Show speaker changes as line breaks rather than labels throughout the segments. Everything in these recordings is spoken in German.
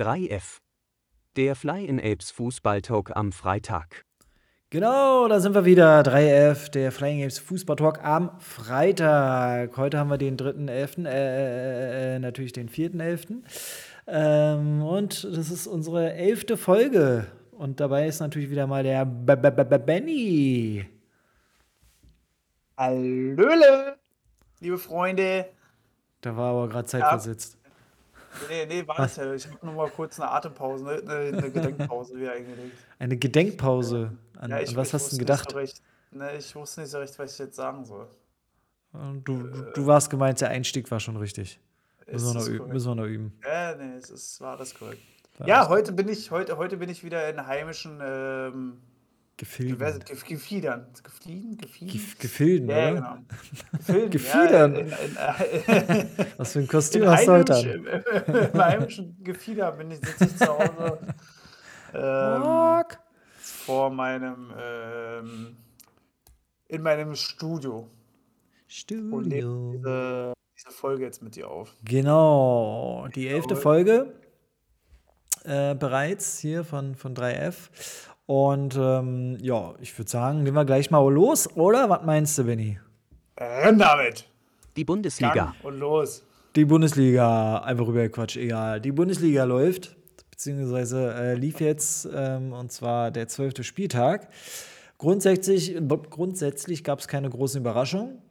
3F. Der Fly in Apes Fußballtalk am Freitag.
Genau, da sind wir wieder. 3F, der Flying Apes Fußballtalk am Freitag. Heute haben wir den 3.11., äh, äh, natürlich den 4.11. Ähm, und das ist unsere elfte Folge. Und dabei ist natürlich wieder mal der B -B -B Benny.
Hallöle, liebe Freunde.
Da war aber gerade Zeit ja.
Nee, nee, war es ja. Ich habe nur mal kurz eine Atempause, ne? eine, eine Gedenkpause wieder eingelegt.
Eine Gedenkpause? An,
ja, ich,
an was
ich
hast du gedacht?
So recht, ne, ich wusste nicht so recht, was ich jetzt sagen soll.
Du, äh, du warst gemeint, der Einstieg war schon richtig. Müssen wir, noch üben, müssen wir noch üben.
Ja, nee, es ist, war alles korrekt. Ja, heute bin, ich, heute, heute bin ich wieder in heimischen ähm,
Gefilden.
Gefiedern. Geflieden?
Gefieden? Gefilden,
ja,
oder?
Genau. Gefilden,
Gefiedern.
Ja, in, in,
Was für ein Kostüm hast du heute
an? Im heimischen Gefieder bin ich, sitze ich zu Hause ähm, vor meinem ähm, in meinem Studio.
Studio.
Und nehme diese, diese Folge jetzt mit dir auf.
Genau, die elfte Folge äh, bereits hier von, von 3F. Und ähm, ja, ich würde sagen, gehen wir gleich mal los, oder? Was meinst du, Benny?
Renn damit!
Die Bundesliga.
Gang und los.
Die Bundesliga, einfach rüber Quatsch, egal. Die Bundesliga läuft, beziehungsweise äh, lief jetzt, ähm, und zwar der zwölfte Spieltag. Grundsätzlich, grundsätzlich gab es keine großen Überraschungen.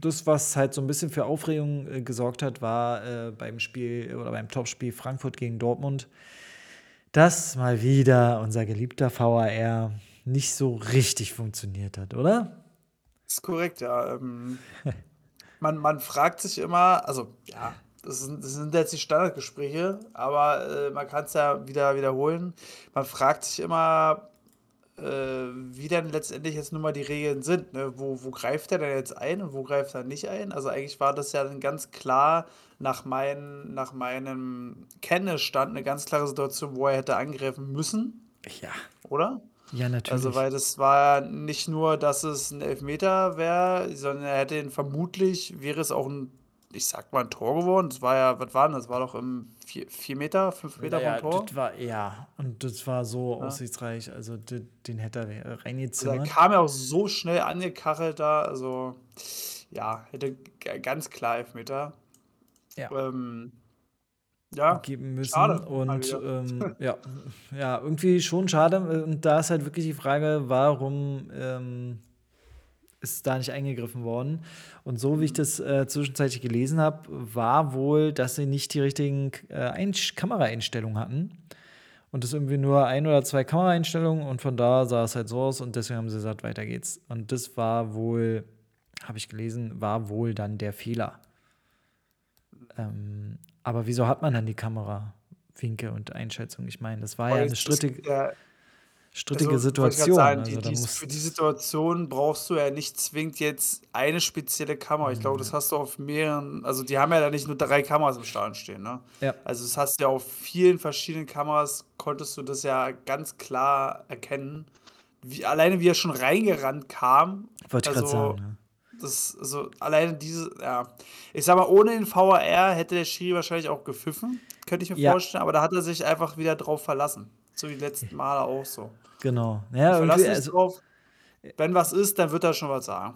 Das, was halt so ein bisschen für Aufregung äh, gesorgt hat, war äh, beim Spiel oder beim Topspiel Frankfurt gegen Dortmund dass mal wieder unser geliebter VAR nicht so richtig funktioniert hat, oder?
Das ist korrekt, ja. Ähm, man, man fragt sich immer, also ja, das sind, das sind jetzt die Standardgespräche, aber äh, man kann es ja wieder wiederholen. Man fragt sich immer, äh, wie denn letztendlich jetzt nun mal die Regeln sind. Ne? Wo, wo greift er denn jetzt ein und wo greift er nicht ein? Also eigentlich war das ja dann ganz klar nach, mein, nach meinem Kenntnisstand eine ganz klare Situation, wo er hätte angreifen müssen.
Ja.
Oder?
Ja, natürlich.
Also, weil das war nicht nur, dass es ein Elfmeter wäre, sondern er hätte ihn vermutlich, wäre es auch ein, ich sag mal, ein Tor geworden. Das war ja, was war denn das? war doch im 4 Meter, 5 Meter
ja,
vom Tor.
Das war, ja, und das war so ja. aussichtsreich. Also, den, den hätte er reingezimmert.
Also, er kam ja auch so schnell angekachelt da. Also, ja, hätte ganz klar Elfmeter
ja.
Ähm, ja,
geben müssen.
Schade,
und ähm, ja, ja, irgendwie schon schade. Und da ist halt wirklich die Frage, warum ähm, ist da nicht eingegriffen worden? Und so wie ich das äh, zwischenzeitlich gelesen habe, war wohl, dass sie nicht die richtigen äh, Kameraeinstellungen hatten. Und das irgendwie nur ein oder zwei Kameraeinstellungen und von da sah es halt so aus und deswegen haben sie gesagt, weiter geht's. Und das war wohl, habe ich gelesen, war wohl dann der Fehler. Ähm, aber wieso hat man dann die Kamerawinkel und Einschätzung? Ich meine, das war ja eine strittige,
ja,
strittige
also,
Situation.
Sagen,
also,
die, die, für die Situation brauchst du ja nicht zwingend jetzt eine spezielle Kamera. Ich glaube, das hast du auf mehreren, also die haben ja da nicht nur drei Kameras im Stadion stehen. Ne?
Ja.
Also das hast du ja auf vielen verschiedenen Kameras, konntest du das ja ganz klar erkennen. Wie, alleine wie er schon reingerannt kam.
Wollte ich
also,
gerade sagen. Ja
das, also alleine diese, ja. Ich sag mal, ohne den VAR hätte der Schiri wahrscheinlich auch gepfiffen, könnte ich mir
Ja.
vorstellen, aber da hat er sich einfach wieder drauf verlassen. So wie die letzten Male auch so.
Genau. Ja,
Verlass
also,
drauf. Wenn was ist, dann wird er schon was sagen.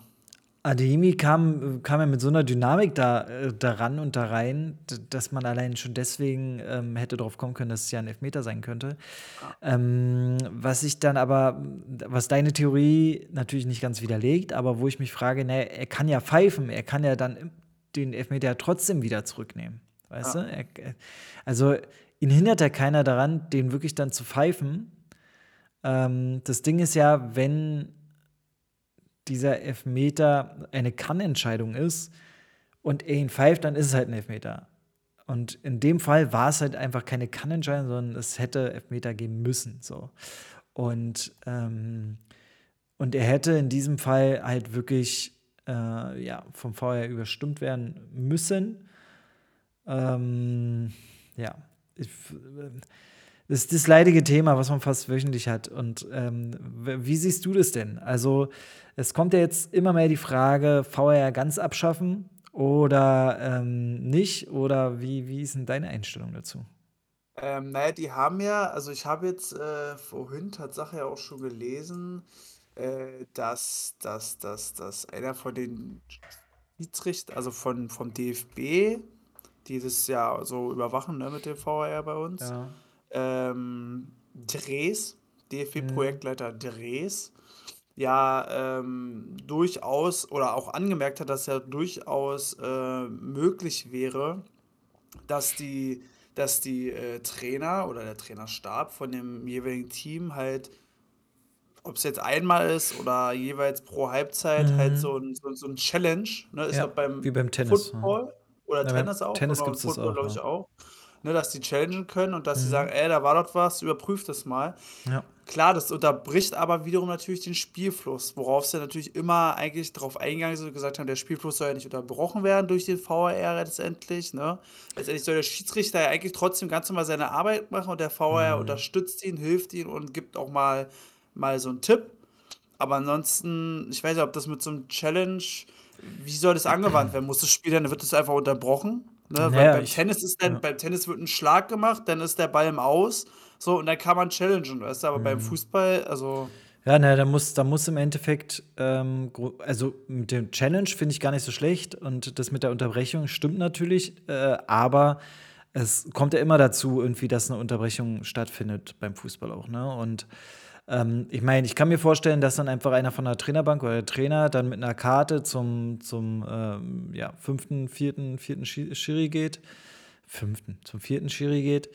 Adeyemi kam, kam ja mit so einer Dynamik da, äh, daran und da rein, dass man allein schon deswegen ähm, hätte drauf kommen können, dass es ja ein Elfmeter sein könnte. Ähm, was ich dann aber, was deine Theorie natürlich nicht ganz widerlegt, aber wo ich mich frage, ne, er kann ja pfeifen, er kann ja dann den Elfmeter ja trotzdem wieder zurücknehmen. Weißt
Ja.
du? Er- also ihn hindert ja keiner daran, den wirklich dann zu pfeifen. Ähm, das Ding ist ja, wenn dieser Elfmeter eine Kann-Entscheidung ist und er ihn pfeift, dann ist es halt ein Elfmeter. Und in dem Fall war es halt einfach keine Kann-Entscheidung, sondern es hätte Elfmeter geben müssen. So. Und, ähm, und er hätte in diesem Fall halt wirklich äh, ja, vom VR überstimmt werden müssen. Ähm, ja, das ist das leidige Thema, was man fast wöchentlich hat. Und ähm, wie siehst du das denn? Also, es kommt ja jetzt immer mehr die Frage, VR ganz abschaffen oder ähm, nicht? Oder wie, wie ist denn deine Einstellung dazu?
Ähm, naja, die haben ja, also ich habe jetzt äh, vorhin Tatsache ja auch schon gelesen, äh, dass, dass, dass, dass einer von den Schiedsrichter, also von, vom DFB, die das ja so überwachen ne, mit dem VAR bei uns,
Ja.
ähm, Dres,
Mhm.
DFB-Projektleiter Dres, ja ähm, durchaus oder auch angemerkt hat, dass ja durchaus äh, möglich wäre, dass die, dass die äh, Trainer oder der Trainerstab von dem jeweiligen Team halt, ob es jetzt einmal ist oder jeweils pro Halbzeit, halt so
Mhm.
ein, so, so ein Challenge, ne, ist
Ja,
ja beim
wie beim Tennis. Ja,
Football oder
ja
Tennis auch,
Tennis gibt es auch.
glaube ich
Ja.
auch, ne, dass die challengen können und dass sie sagen,
Mhm.
ey, da war doch was, überprüft das mal.
Ja.
Klar, das unterbricht aber wiederum natürlich den Spielfluss, worauf sie natürlich immer eigentlich darauf eingegangen sind und gesagt haben, der Spielfluss soll ja nicht unterbrochen werden durch den VAR letztendlich. Ne? Letztendlich soll der Schiedsrichter ja eigentlich trotzdem ganz normal seine Arbeit machen und der VAR
Mhm.
unterstützt ihn, hilft ihn und gibt auch mal, mal so einen Tipp. Aber ansonsten, ich weiß nicht, ob das mit so einem Challenge, wie soll das angewandt werden? Muss das Spiel dann, wird das einfach unterbrochen? Ne? Weil
Naja,
beim. Tennis ist dann,
Ja.
beim Tennis wird ein Schlag gemacht, dann ist der Ball im Aus, so, und dann kann man challengen, weißt du, aber beim
Mhm.
Fußball, also,
Ja, ne, da muss, da muss im Endeffekt, ähm, also mit dem Challenge finde ich gar nicht so schlecht und das mit der Unterbrechung stimmt natürlich, äh, aber es kommt ja immer dazu, irgendwie, dass eine Unterbrechung stattfindet beim Fußball auch, ne? Und ähm, ich meine, ich kann mir vorstellen, dass dann einfach einer von der Trainerbank oder der Trainer dann mit einer Karte zum, zum ähm, ja, fünften, vierten, vierten Schi- Schiri geht, fünften, zum vierten Schiri geht.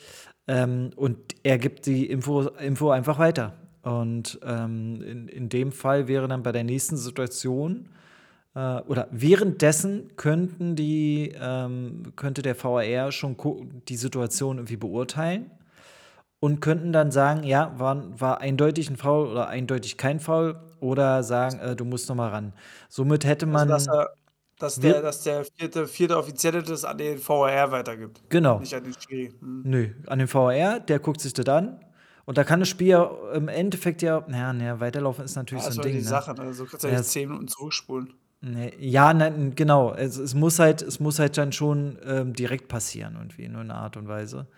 Ähm, und er gibt die Info, Info einfach weiter. Und ähm, in, in dem Fall wäre dann bei der nächsten Situation äh, oder währenddessen könnten die, ähm, könnte der VAR schon die Situation irgendwie beurteilen und könnten dann sagen, ja, war, war eindeutig ein Foul oder eindeutig kein Foul oder sagen, äh, du musst noch mal ran. Somit hätte
also dass
man,
er, dass
wir,
der, dass der vierte, vierte Offizielle das an den VAR weitergibt,
genau,
nicht an den Schiri. Hm.
Nö, an den VAR, der guckt sich das an. Und da kann das Spiel ja im Endeffekt ja, naja, naja, weiterlaufen ist natürlich
Ja,
so
ist
ein
halt die
Ding, ne?
Sache, ne? So kannst du ja
Ja,
nicht
es,
zehn Minuten zurückspulen.
ne, ja ne, genau. Es, es, muss halt, es muss halt dann schon ähm, direkt passieren, irgendwie, in einer Art und Weise.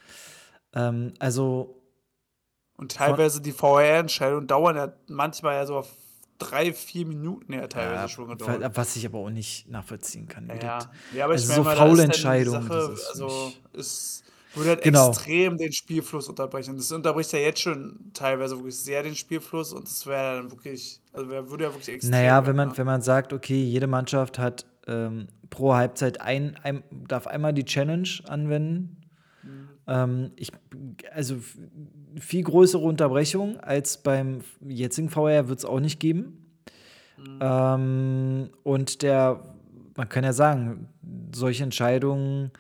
Ähm, also,
Und teilweise die VAR-Entscheidungen dauern ja manchmal ja so auf drei, vier Minuten ja teilweise
ja,
schon gedauert.
was ich aber auch nicht nachvollziehen kann,
Ja, ja. Ja, aber ich
Also,
meine
so
mal, ist
für
also es würde halt
Genau.
extrem den Spielfluss unterbrechen. Das unterbricht ja jetzt schon teilweise wirklich sehr den Spielfluss und das wäre dann wirklich, also würde ja wirklich extrem
Naja, wenn
werden,
man,
ne?
wenn man sagt, okay, jede Mannschaft hat ähm, pro Halbzeit ein, ein, darf einmal die Challenge anwenden. Ähm, ich, also viel größere Unterbrechung als beim jetzigen VR wird es auch nicht geben.
Mhm.
Ähm, und der, man kann ja sagen, solche Entscheidungen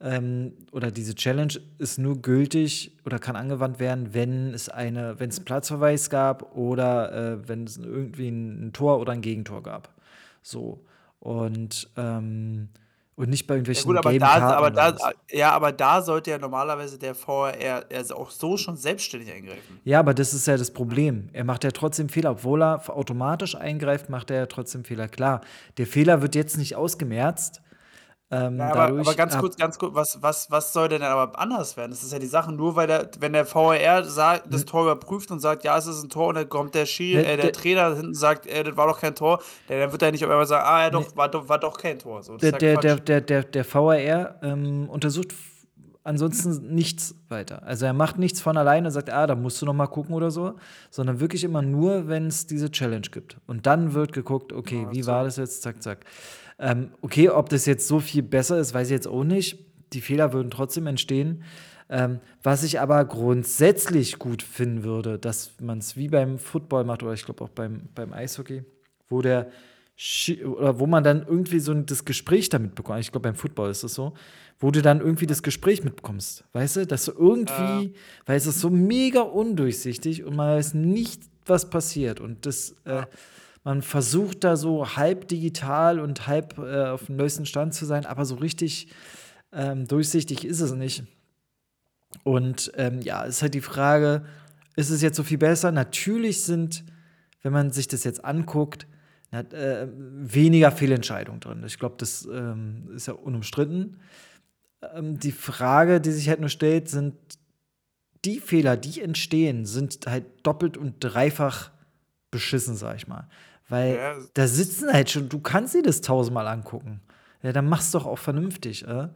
ähm, oder diese Challenge ist nur gültig oder kann angewandt werden, wenn es eine, wenn es einen Platzverweis gab oder äh, wenn es irgendwie ein, ein Tor oder ein Gegentor gab. So. Und, ähm, und nicht bei
Ja gut,
irgendwelchen
aber da, aber da, ja, aber da sollte ja normalerweise der er auch so schon selbstständig eingreifen.
Ja, aber das ist ja das Problem. Er macht ja trotzdem Fehler. Obwohl er automatisch eingreift, macht er ja trotzdem Fehler. Klar, der Fehler wird jetzt nicht ausgemerzt. Ähm,
Ja, aber, aber
dadurch
ganz
ab,
kurz, ganz kurz, was, was, was soll denn aber anders werden? Das ist ja die Sache, nur weil der, wenn der VAR sagt, das
n-
Tor überprüft und sagt, ja, es ist ein Tor, und dann kommt der Schiri,
ne,
äh, der Trainer hinten sagt, äh, das war doch kein Tor, der, dann wird er nicht auf einmal sagen, ah, ja,
ne,
doch, war doch, war doch kein Tor. So,
der, der, der, der, der, der VAR ähm, untersucht ansonsten nichts weiter. Also er macht nichts von alleine und sagt, ah, da musst du noch mal gucken oder so, sondern wirklich immer nur, wenn es diese Challenge gibt. Und dann wird geguckt, okay,
Ja,
wie
so.
war das jetzt, zack, zack. Ähm, okay, ob das jetzt so viel besser ist, weiß ich jetzt auch nicht. Die Fehler würden trotzdem entstehen. Ähm, was ich aber grundsätzlich gut finden würde, dass man es wie beim Football macht oder ich glaube auch beim, beim Eishockey, wo der Schi- oder wo man dann irgendwie so das Gespräch damit bekommt. Ich glaube, beim Football ist es so, wo du dann irgendwie das Gespräch mitbekommst. Weißt du, dass du
Äh,
irgendwie, weil es ist so mega undurchsichtig und man weiß nicht, was passiert. Und das, äh. Man versucht da so halb digital und halb äh, auf dem neuesten Stand zu sein, aber so richtig ähm, durchsichtig ist es nicht. Und ähm, ja, ist halt die Frage, ist es jetzt so viel besser? Natürlich sind, wenn man sich das jetzt anguckt, hat äh, weniger Fehlentscheidungen drin. Ich glaube, das ähm, ist ja unumstritten. Ähm, die Frage, die sich halt nur stellt, sind die Fehler, die entstehen, sind halt doppelt und dreifach beschissen, sag ich mal. Weil
Ja.
da sitzen halt schon, du kannst dir das tausendmal angucken. Ja, dann mach's doch auch vernünftig. Äh?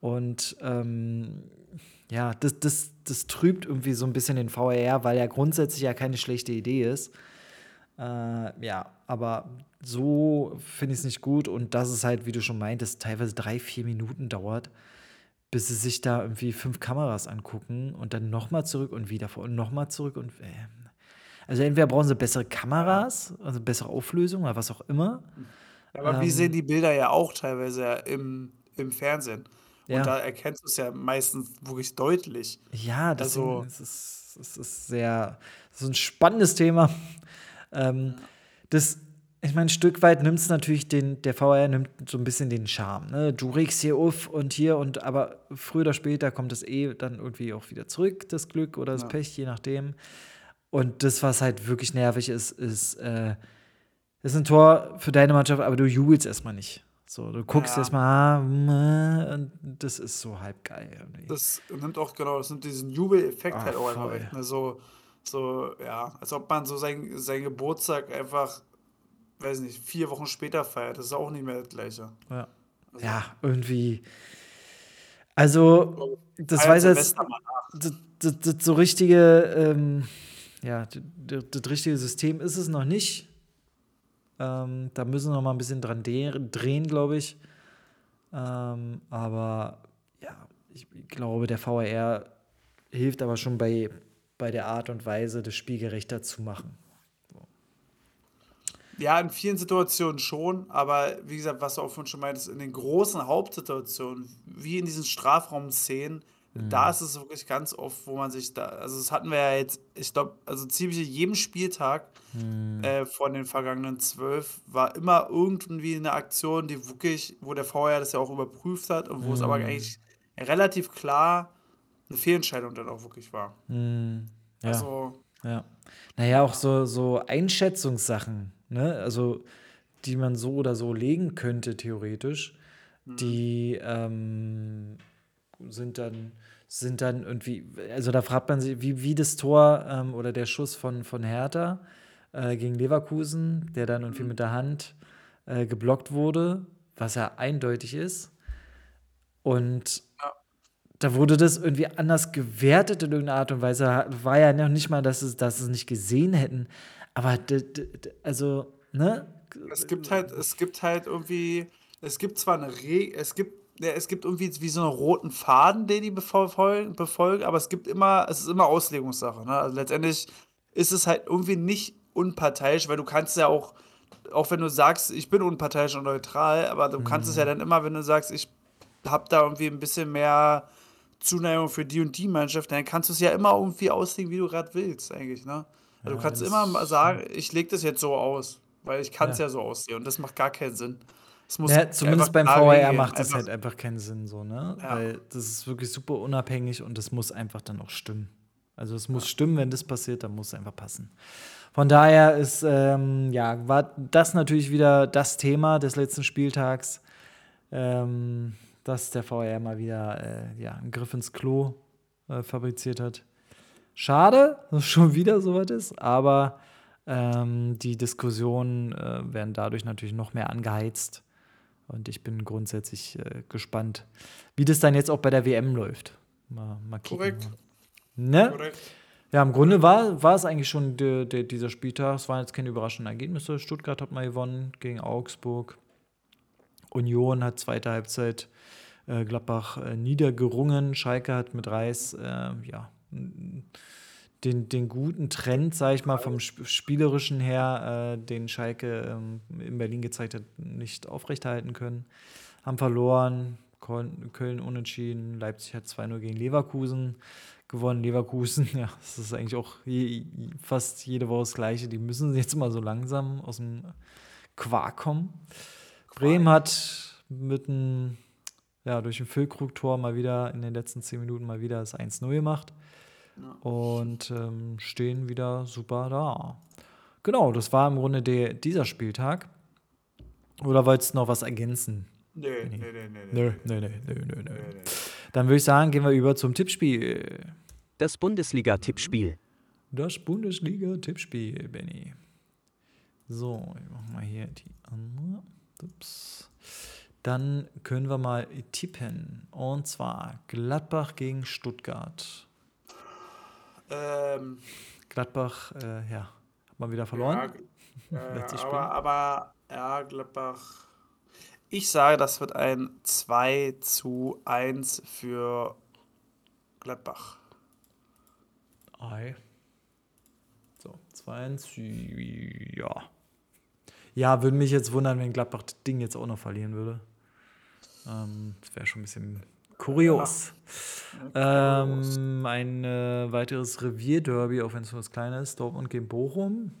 Und ähm, ja, das, das, das trübt irgendwie so ein bisschen den VR, weil er grundsätzlich ja keine schlechte Idee ist. Äh, ja, aber so finde ich es nicht gut und dass es halt, wie du schon meintest, teilweise drei, vier Minuten dauert, bis sie sich da irgendwie fünf Kameras angucken und dann nochmal zurück und wieder vor und nochmal zurück und. Äh. Also entweder brauchen sie bessere Kameras, also bessere Auflösung oder was auch immer.
Aber wir
Ähm.
sehen die Bilder ja auch teilweise ja im, im Fernsehen.
Ja.
Und da erkennst du es ja meistens wirklich deutlich.
Ja, deswegen
Also-
ist es, es ist sehr, es ist ein spannendes Thema. Ähm, das, ich meine, ein Stück weit nimmt es natürlich den, der VR nimmt so ein bisschen den Charme. Ne? Du regst hier auf und hier und aber früher oder später kommt es eh dann irgendwie auch wieder zurück, das Glück oder das
Ja.
Pech, je nachdem. Und das, was halt wirklich nervig ist, ist, äh, ist ein Tor für deine Mannschaft, aber du jubelst erstmal nicht. So, du guckst
Ja.
erstmal, mh, und das ist so halb geil. irgendwie.
Das nimmt auch, genau, das nimmt diesen Jubeleffekt
Ah,
halt auch einfach weg. Ne? So, so, ja, als ob man so sein, sein Geburtstag einfach, weiß nicht, vier Wochen später feiert. Das ist auch nicht mehr das Gleiche.
Ja.
Also-
ja, irgendwie. Also, das weiß jetzt, das, das, das so richtige, ähm, ja, das, richtige System ist es noch nicht. Ähm, da müssen wir noch mal ein bisschen dran drehen, glaube ich. Ähm, aber ja, ich glaube, der VAR hilft aber schon bei, bei der Art und Weise, das Spiel gerechter zu machen.
Ja, in vielen Situationen schon, aber wie gesagt, was du auch schon meintest, in den großen Hauptsituationen, wie in diesen Strafraum-Szenen, da ist es wirklich ganz oft, wo man sich da, also das hatten wir ja jetzt, ich glaube, also ziemlich jedem Spieltag äh, von den vergangenen zwölf war immer irgendwie eine Aktion, die wirklich, wo der VR das ja auch überprüft hat und wo es aber eigentlich relativ klar eine Fehlentscheidung dann auch wirklich war.
Hm, ja.
Also,
Ja. Naja, auch so, so Einschätzungssachen, ne? Also, die man so oder so legen könnte, theoretisch, die ähm, sind dann, sind dann irgendwie, also da fragt man sich, wie, wie das Tor ähm, oder der Schuss von, von Hertha äh, gegen Leverkusen, der dann irgendwie mit der Hand äh, geblockt wurde, was ja eindeutig ist. Und
Ja.
da wurde das irgendwie anders gewertet in irgendeiner Art und Weise. War ja noch nicht mal, dass es, dass es nicht gesehen hätten. Aber also, ne?
Es gibt halt, es gibt halt irgendwie, es gibt zwar eine Regel, es gibt, ja, es gibt irgendwie wie so einen roten Faden, den die befolgen, befolgen, aber es gibt immer, es ist immer Auslegungssache. Ne? Also letztendlich ist es halt irgendwie nicht unparteiisch, weil du kannst ja auch, auch wenn du sagst, ich bin unparteiisch und neutral, aber du kannst es ja dann immer, wenn du sagst, ich habe da irgendwie ein bisschen mehr Zuneigung für die und die Mannschaft, dann kannst du es ja immer irgendwie auslegen, wie du gerade willst, eigentlich, ne? Also du
Ja,
kannst
das-
immer mal sagen, ich lege das jetzt so aus, weil ich kann es
Ja.
ja. so aussehen und das macht gar keinen Sinn.
Ja, zumindest beim VR macht es
einfach-
halt einfach keinen Sinn, so, ne?
Ja.
Weil das ist wirklich super unabhängig und das muss einfach dann auch stimmen. Also es muss stimmen, wenn das passiert, dann muss es einfach passen. Von daher ist, ähm, ja, war das natürlich wieder das Thema des letzten Spieltags, ähm, dass der VR mal wieder äh, ja, einen Griff ins Klo äh, fabriziert hat. Schade, dass es schon wieder so was ist, aber ähm, die Diskussionen äh, werden dadurch natürlich noch mehr angeheizt. Und ich bin grundsätzlich äh, gespannt, wie das dann jetzt auch bei der WM läuft. Mal, mal kicken.
Korrekt.
Ne?
Korrekt.
Ja, im Grunde war, war es eigentlich schon der, der, dieser Spieltag. Es waren jetzt keine überraschenden Ergebnisse. Stuttgart hat mal gewonnen gegen Augsburg. Union hat zweite Halbzeit äh, Gladbach äh, niedergerungen. Schalke hat mit Reis äh, ja, den, den guten Trend, sage ich mal, vom Sp Spielerischen her, äh, den Schalke ähm, in Berlin gezeigt hat, nicht aufrechterhalten können. Haben verloren, Köln, unentschieden, Leipzig hat 2-0 gegen Leverkusen gewonnen. Leverkusen, ja, das ist eigentlich auch je, fast jede Woche das Gleiche. Die müssen jetzt mal so langsam aus dem Quark kommen. Bremen hat mit einem, ja, durch ein Füllkrug-Tor mal wieder in den letzten 10 Minuten mal wieder das 1-0 gemacht und ähm, stehen wieder super da. Genau, das war im Grunde der, dieser Spieltag. Oder wolltest du noch was ergänzen?
Nee, nee, nee, nee.
Nö, nö, nö, nö, nö, nö. Dann würde ich sagen, gehen wir über zum Tippspiel.
Das Bundesliga-Tippspiel.
Das Bundesliga-Tippspiel, Benny. So, ich mache mal hier die andere. Ups. Dann können wir mal tippen. Und zwar Gladbach gegen Stuttgart.
Ähm,
Gladbach, äh, ja, hat man wieder verloren.
Ja, äh, aber, aber, ja, Gladbach. Ich sage, das wird ein 2 zu 1 für Gladbach.
Ei. So, 2-1, ja. Ja, würde mich jetzt wundern, wenn Gladbach das Ding jetzt auch noch verlieren würde. Ähm, das wäre schon ein bisschen kurios. Ähm, ein äh, weiteres Revierderby, auch wenn es nur das kleine ist, Dortmund gegen Bochum.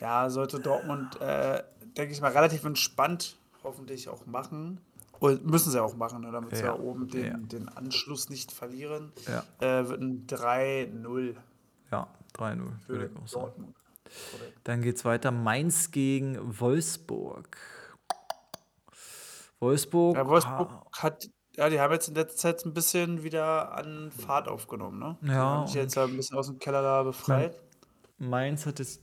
Ja, sollte Dortmund, äh, denke ich mal, relativ entspannt hoffentlich auch machen. Und müssen sie auch machen, ne, damit sie
Ja,
ja oben den,
ja.
den Anschluss nicht verlieren.
Ja.
Äh, wird ein 3-0
Ja, 3-0,
für
würde ich auch sagen. Dann geht es weiter. Mainz gegen Wolfsburg. Wolfsburg.
Ja, Wolfsburg
ha-
hat, ja, die haben jetzt in letzter Zeit ein bisschen wieder an Fahrt aufgenommen, ne? Die
Ja,
haben sich jetzt ein bisschen aus dem Keller da befreit.
Mainz hat jetzt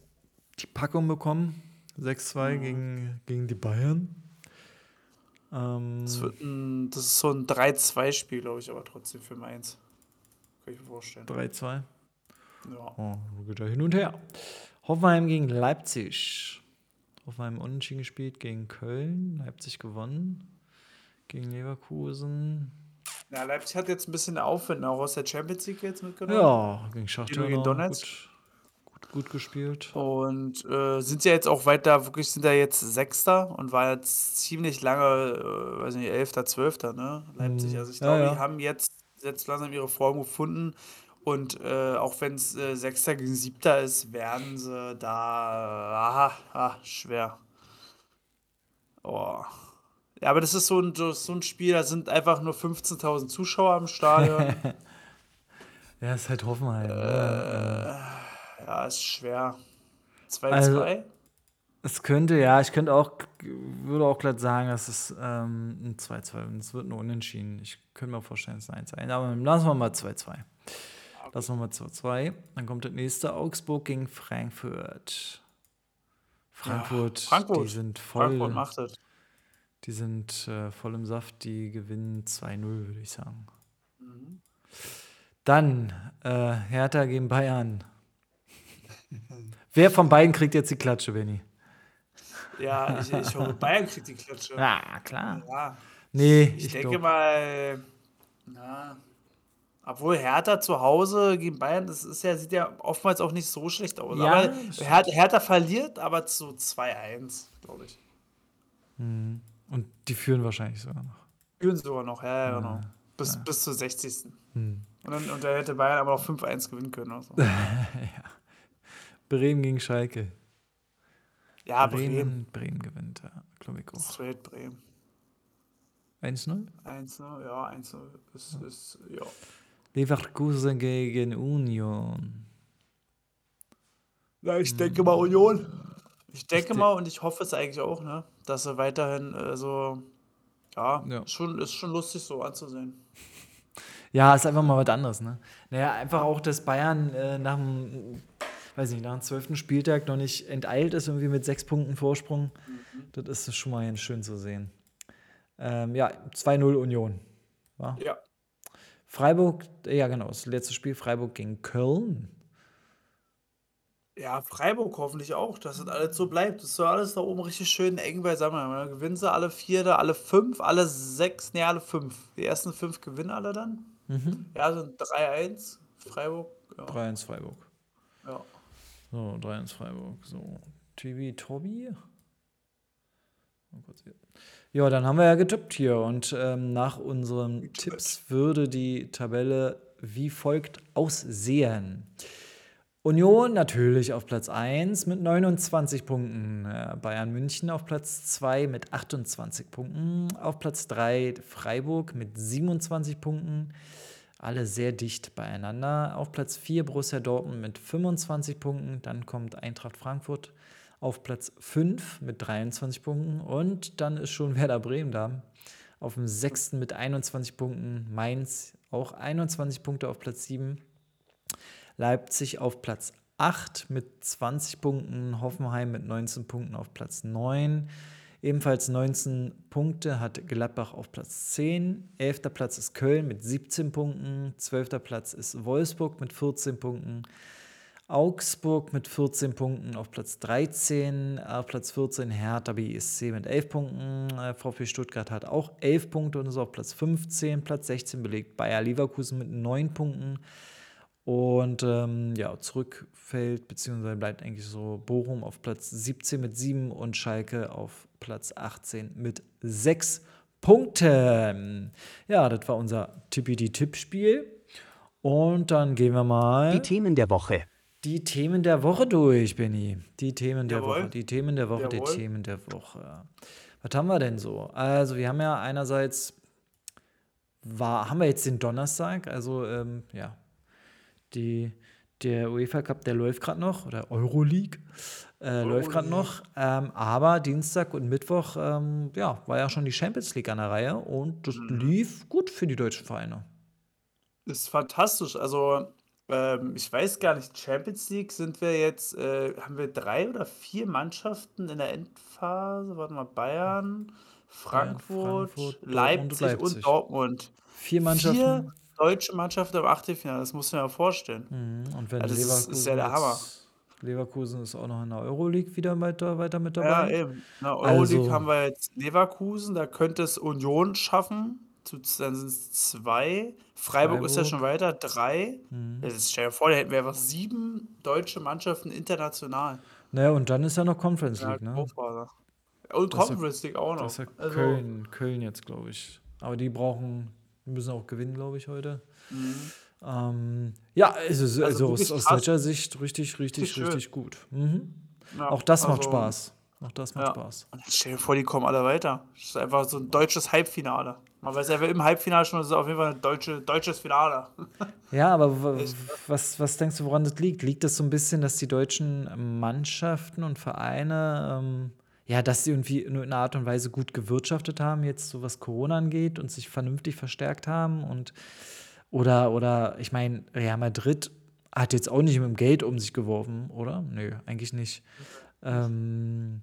die Packung bekommen. 6-2 gegen, gegen die Bayern. Ähm,
Das, wird ein, das ist so ein 3-2-Spiel, glaube ich, aber trotzdem für Mainz. Kann ich mir vorstellen.
3-2.
Ja.
Oh, geht ja hin und her. Hoffenheim gegen Leipzig. Hoffenheim unentschieden gespielt gegen Köln. Leipzig gewonnen. Gegen Leverkusen.
ja, Leipzig hat jetzt ein bisschen Aufwind auch aus der Champions League jetzt mitgenommen.
Ja, gegen Schachtel.
gegen Donetsk.
Gut, gut, gut gespielt.
Und äh, sind ja jetzt auch weiter, wirklich sind da jetzt Sechster und war jetzt ziemlich lange, äh, weiß nicht, Elfter, Zwölfter, ne? Leipzig.
Mhm.
Also ich
Ja,
glaube,
ja.
die haben jetzt, jetzt langsam ihre Form gefunden. Und äh, auch wenn es äh, Sechster gegen Siebter ist, werden sie da aha, ah, schwer. Oh. Ja, aber das ist so ein, das ist so ein Spiel, da sind einfach nur 15.000 Zuschauer im Stadion.
Ja, ist halt Hoffenheim. ne?
ja, ist schwer. 2-2.
Also- Es könnte, ja, ich könnte auch, würde auch glatt sagen, dass es ähm, ein 2-2 und es wird nur unentschieden. Ich könnte mir vorstellen, es ist ein 1-1, aber lassen wir mal 2-2. Lassen wir mal 2-2. Dann kommt das nächste Augsburg gegen Frankfurt. Frankfurt,
Frankfurt.
die sind voll,
Frankfurt macht es.
Die sind äh, voll im Saft, die gewinnen 2-0, würde ich sagen.
Mhm.
Dann äh, Hertha gegen Bayern. Wer von beiden kriegt jetzt die Klatsche, Benny?
Ja, ich, ich hoffe, Bayern kriegt die Klatsche.
Ja, klar.
Ja,
Nee,
ich,
ich,
denke
glaub,
mal, na, obwohl Hertha zu Hause gegen Bayern, das ist ja, sieht ja oftmals auch nicht so schlecht aus.
Ja,
aber
stimmt.
Hertha, Hertha verliert, aber zu 2-1, glaube ich.
Und die führen wahrscheinlich sogar noch.
Führen sogar noch, ja, ja, genau. Bis, bis zur 60.
Hm.
Und dann und da hätte Bayern aber noch 5-1 gewinnen können. Oder so.
Bremen gegen Schalke.
Ja, Bremen.
Bremen, Bremen gewinnt, ja, glaube ich auch.
Straight Bremen.
1-0.
1-0, ja, 1-0 ist, ist, ja.
Leverkusen gegen Union.
Ja, ich denke mal Union. Ich denke
de-
mal und ich hoffe es eigentlich auch, ne, dass sie weiterhin äh, so, ja,
Ja.
Schon, ist schon lustig so anzusehen.
Ja, ist einfach mal was anderes, ne? Naja, einfach auch, dass Bayern äh, nach dem, weiß nicht, nach dem zwölften Spieltag noch nicht enteilt ist, irgendwie mit sechs Punkten Vorsprung. Das ist schon mal ganz schön zu sehen. Ähm, ja, 2-0 Union. Ja.
Ja.
Freiburg, ja genau, das letzte Spiel Freiburg gegen Köln.
Ja, Freiburg hoffentlich auch, dass das alles so bleibt. Das soll alles da oben richtig schön eng beisammen. Dann gewinnen sie alle vier, da alle fünf, alle sechs, ne, alle fünf. Die ersten fünf gewinnen alle dann. Ja, sind 3-1. Freiburg, ja.
3-1 Freiburg.
ja.
So, 3-1 Freiburg. So, TV Tobi. Ja, dann haben wir ja getippt hier und ähm, nach unseren Tipps würde die Tabelle wie folgt aussehen. Union natürlich auf Platz 1 mit 29 Punkten. Äh, Bayern München auf Platz 2 mit 28 Punkten. Auf Platz 3 Freiburg mit 27 Punkten. Alle sehr dicht beieinander. Auf Platz 4 Borussia Dortmund mit 25 Punkten. Dann kommt Eintracht Frankfurt auf Platz 5 mit 23 Punkten. Und dann ist schon Werder Bremen da. Auf dem 6. mit 21 Punkten. Mainz auch 21 Punkte auf Platz 7. Leipzig auf Platz 8 mit 20 Punkten. Hoffenheim mit 19 Punkten auf Platz 9. Ebenfalls 19 Punkte hat Gladbach auf Platz 10. Elfter Platz ist Köln mit 17 Punkten. Zwölfter Platz ist Wolfsburg mit 14 Punkten. Augsburg mit 14 Punkten auf Platz 13, auf Platz 14 Hertha BSC mit 11 Punkten. Äh, VfB Stuttgart hat auch 11 Punkte und ist auf Platz 15. Platz 16 belegt Bayer Leverkusen mit 9 Punkten. Und ähm, ja, zurückfällt, beziehungsweise bleibt eigentlich so Bochum auf Platz 17 mit 7 und Schalke auf Platz 18 mit 6 Punkten. Ja, das war unser Tippity-Tipp-Spiel. Und dann gehen wir mal.
Die Themen der Woche.
Die Themen der Woche durch, Benny. Die Themen der
Jawohl.
Woche. Die Themen der Woche,
Jawohl.
die Themen der Woche. Was haben wir denn so? Also, wir haben ja einerseits, war, haben wir jetzt den Donnerstag, also ähm, ja, die, der UEFA Cup, der läuft gerade noch, oder Euroleague, äh, läuft gerade noch. Ähm, aber Dienstag und Mittwoch, ähm, ja, war ja schon die Champions League an der Reihe und das
Mhm.
lief gut für die deutschen Vereine.
Ist fantastisch. Also, ähm, ich weiß gar nicht, Champions League sind wir jetzt, äh, haben wir drei oder vier Mannschaften in der Endphase? Warte mal, Bayern, Frankfurt,
Frankfurt, Dortmund und
Leipzig und
Leipzig.
Dortmund.
Vier Mannschaften.
Vier deutsche Mannschaften im Achtelfinale, das musst du dir mal vorstellen.
Mhm, Und wenn
Ja, das ist-
Leverkusen
ist ja der Hammer.
Leverkusen ist auch noch in der Euroleague wieder weiter, weiter mit
Ja,
dabei.
eben. Na, Euroleague
Also-
haben wir jetzt Leverkusen, da könnte es Union schaffen. Dann sind es zwei. Freiburg, ist ja
Freiburg.
schon weiter, drei.
Mhm.
Ja, Das stell dir vor, da hätten wir einfach sieben deutsche Mannschaften international.
Naja, und dann ist ja noch Conference
Ja,
League, ne?
Großvater. Und
Das ist ja-
Conference League auch noch.
Das ist ja
Also,
Köln, Köln jetzt, glaube ich. Aber die brauchen, die müssen auch gewinnen, glaube ich, heute.
mhm.
Ähm, ja, also, also,
Also
aus, aus deutscher Sicht richtig, richtig,
Richtig
gut. Mhm.
Ja,
Auch das macht
also,
Spaß. Auch das macht
ja.
Spaß.
Und stell dir vor, die kommen alle weiter. Das ist einfach so ein deutsches Halbfinale. Man weiß ja, wer im Halbfinale schon, das ist auf jeden Fall ein deutsche, deutsches Finale.
Ja, aber was, was denkst du, woran das liegt? Liegt das so ein bisschen, dass die deutschen Mannschaften und Vereine, ähm, ja, dass sie irgendwie in einer Art und Weise gut gewirtschaftet haben, jetzt so was Corona angeht und sich vernünftig verstärkt haben und oder, oder ich meine, Real Madrid hat jetzt auch nicht mit dem Geld um sich geworfen, oder? Nö, eigentlich nicht. Ähm,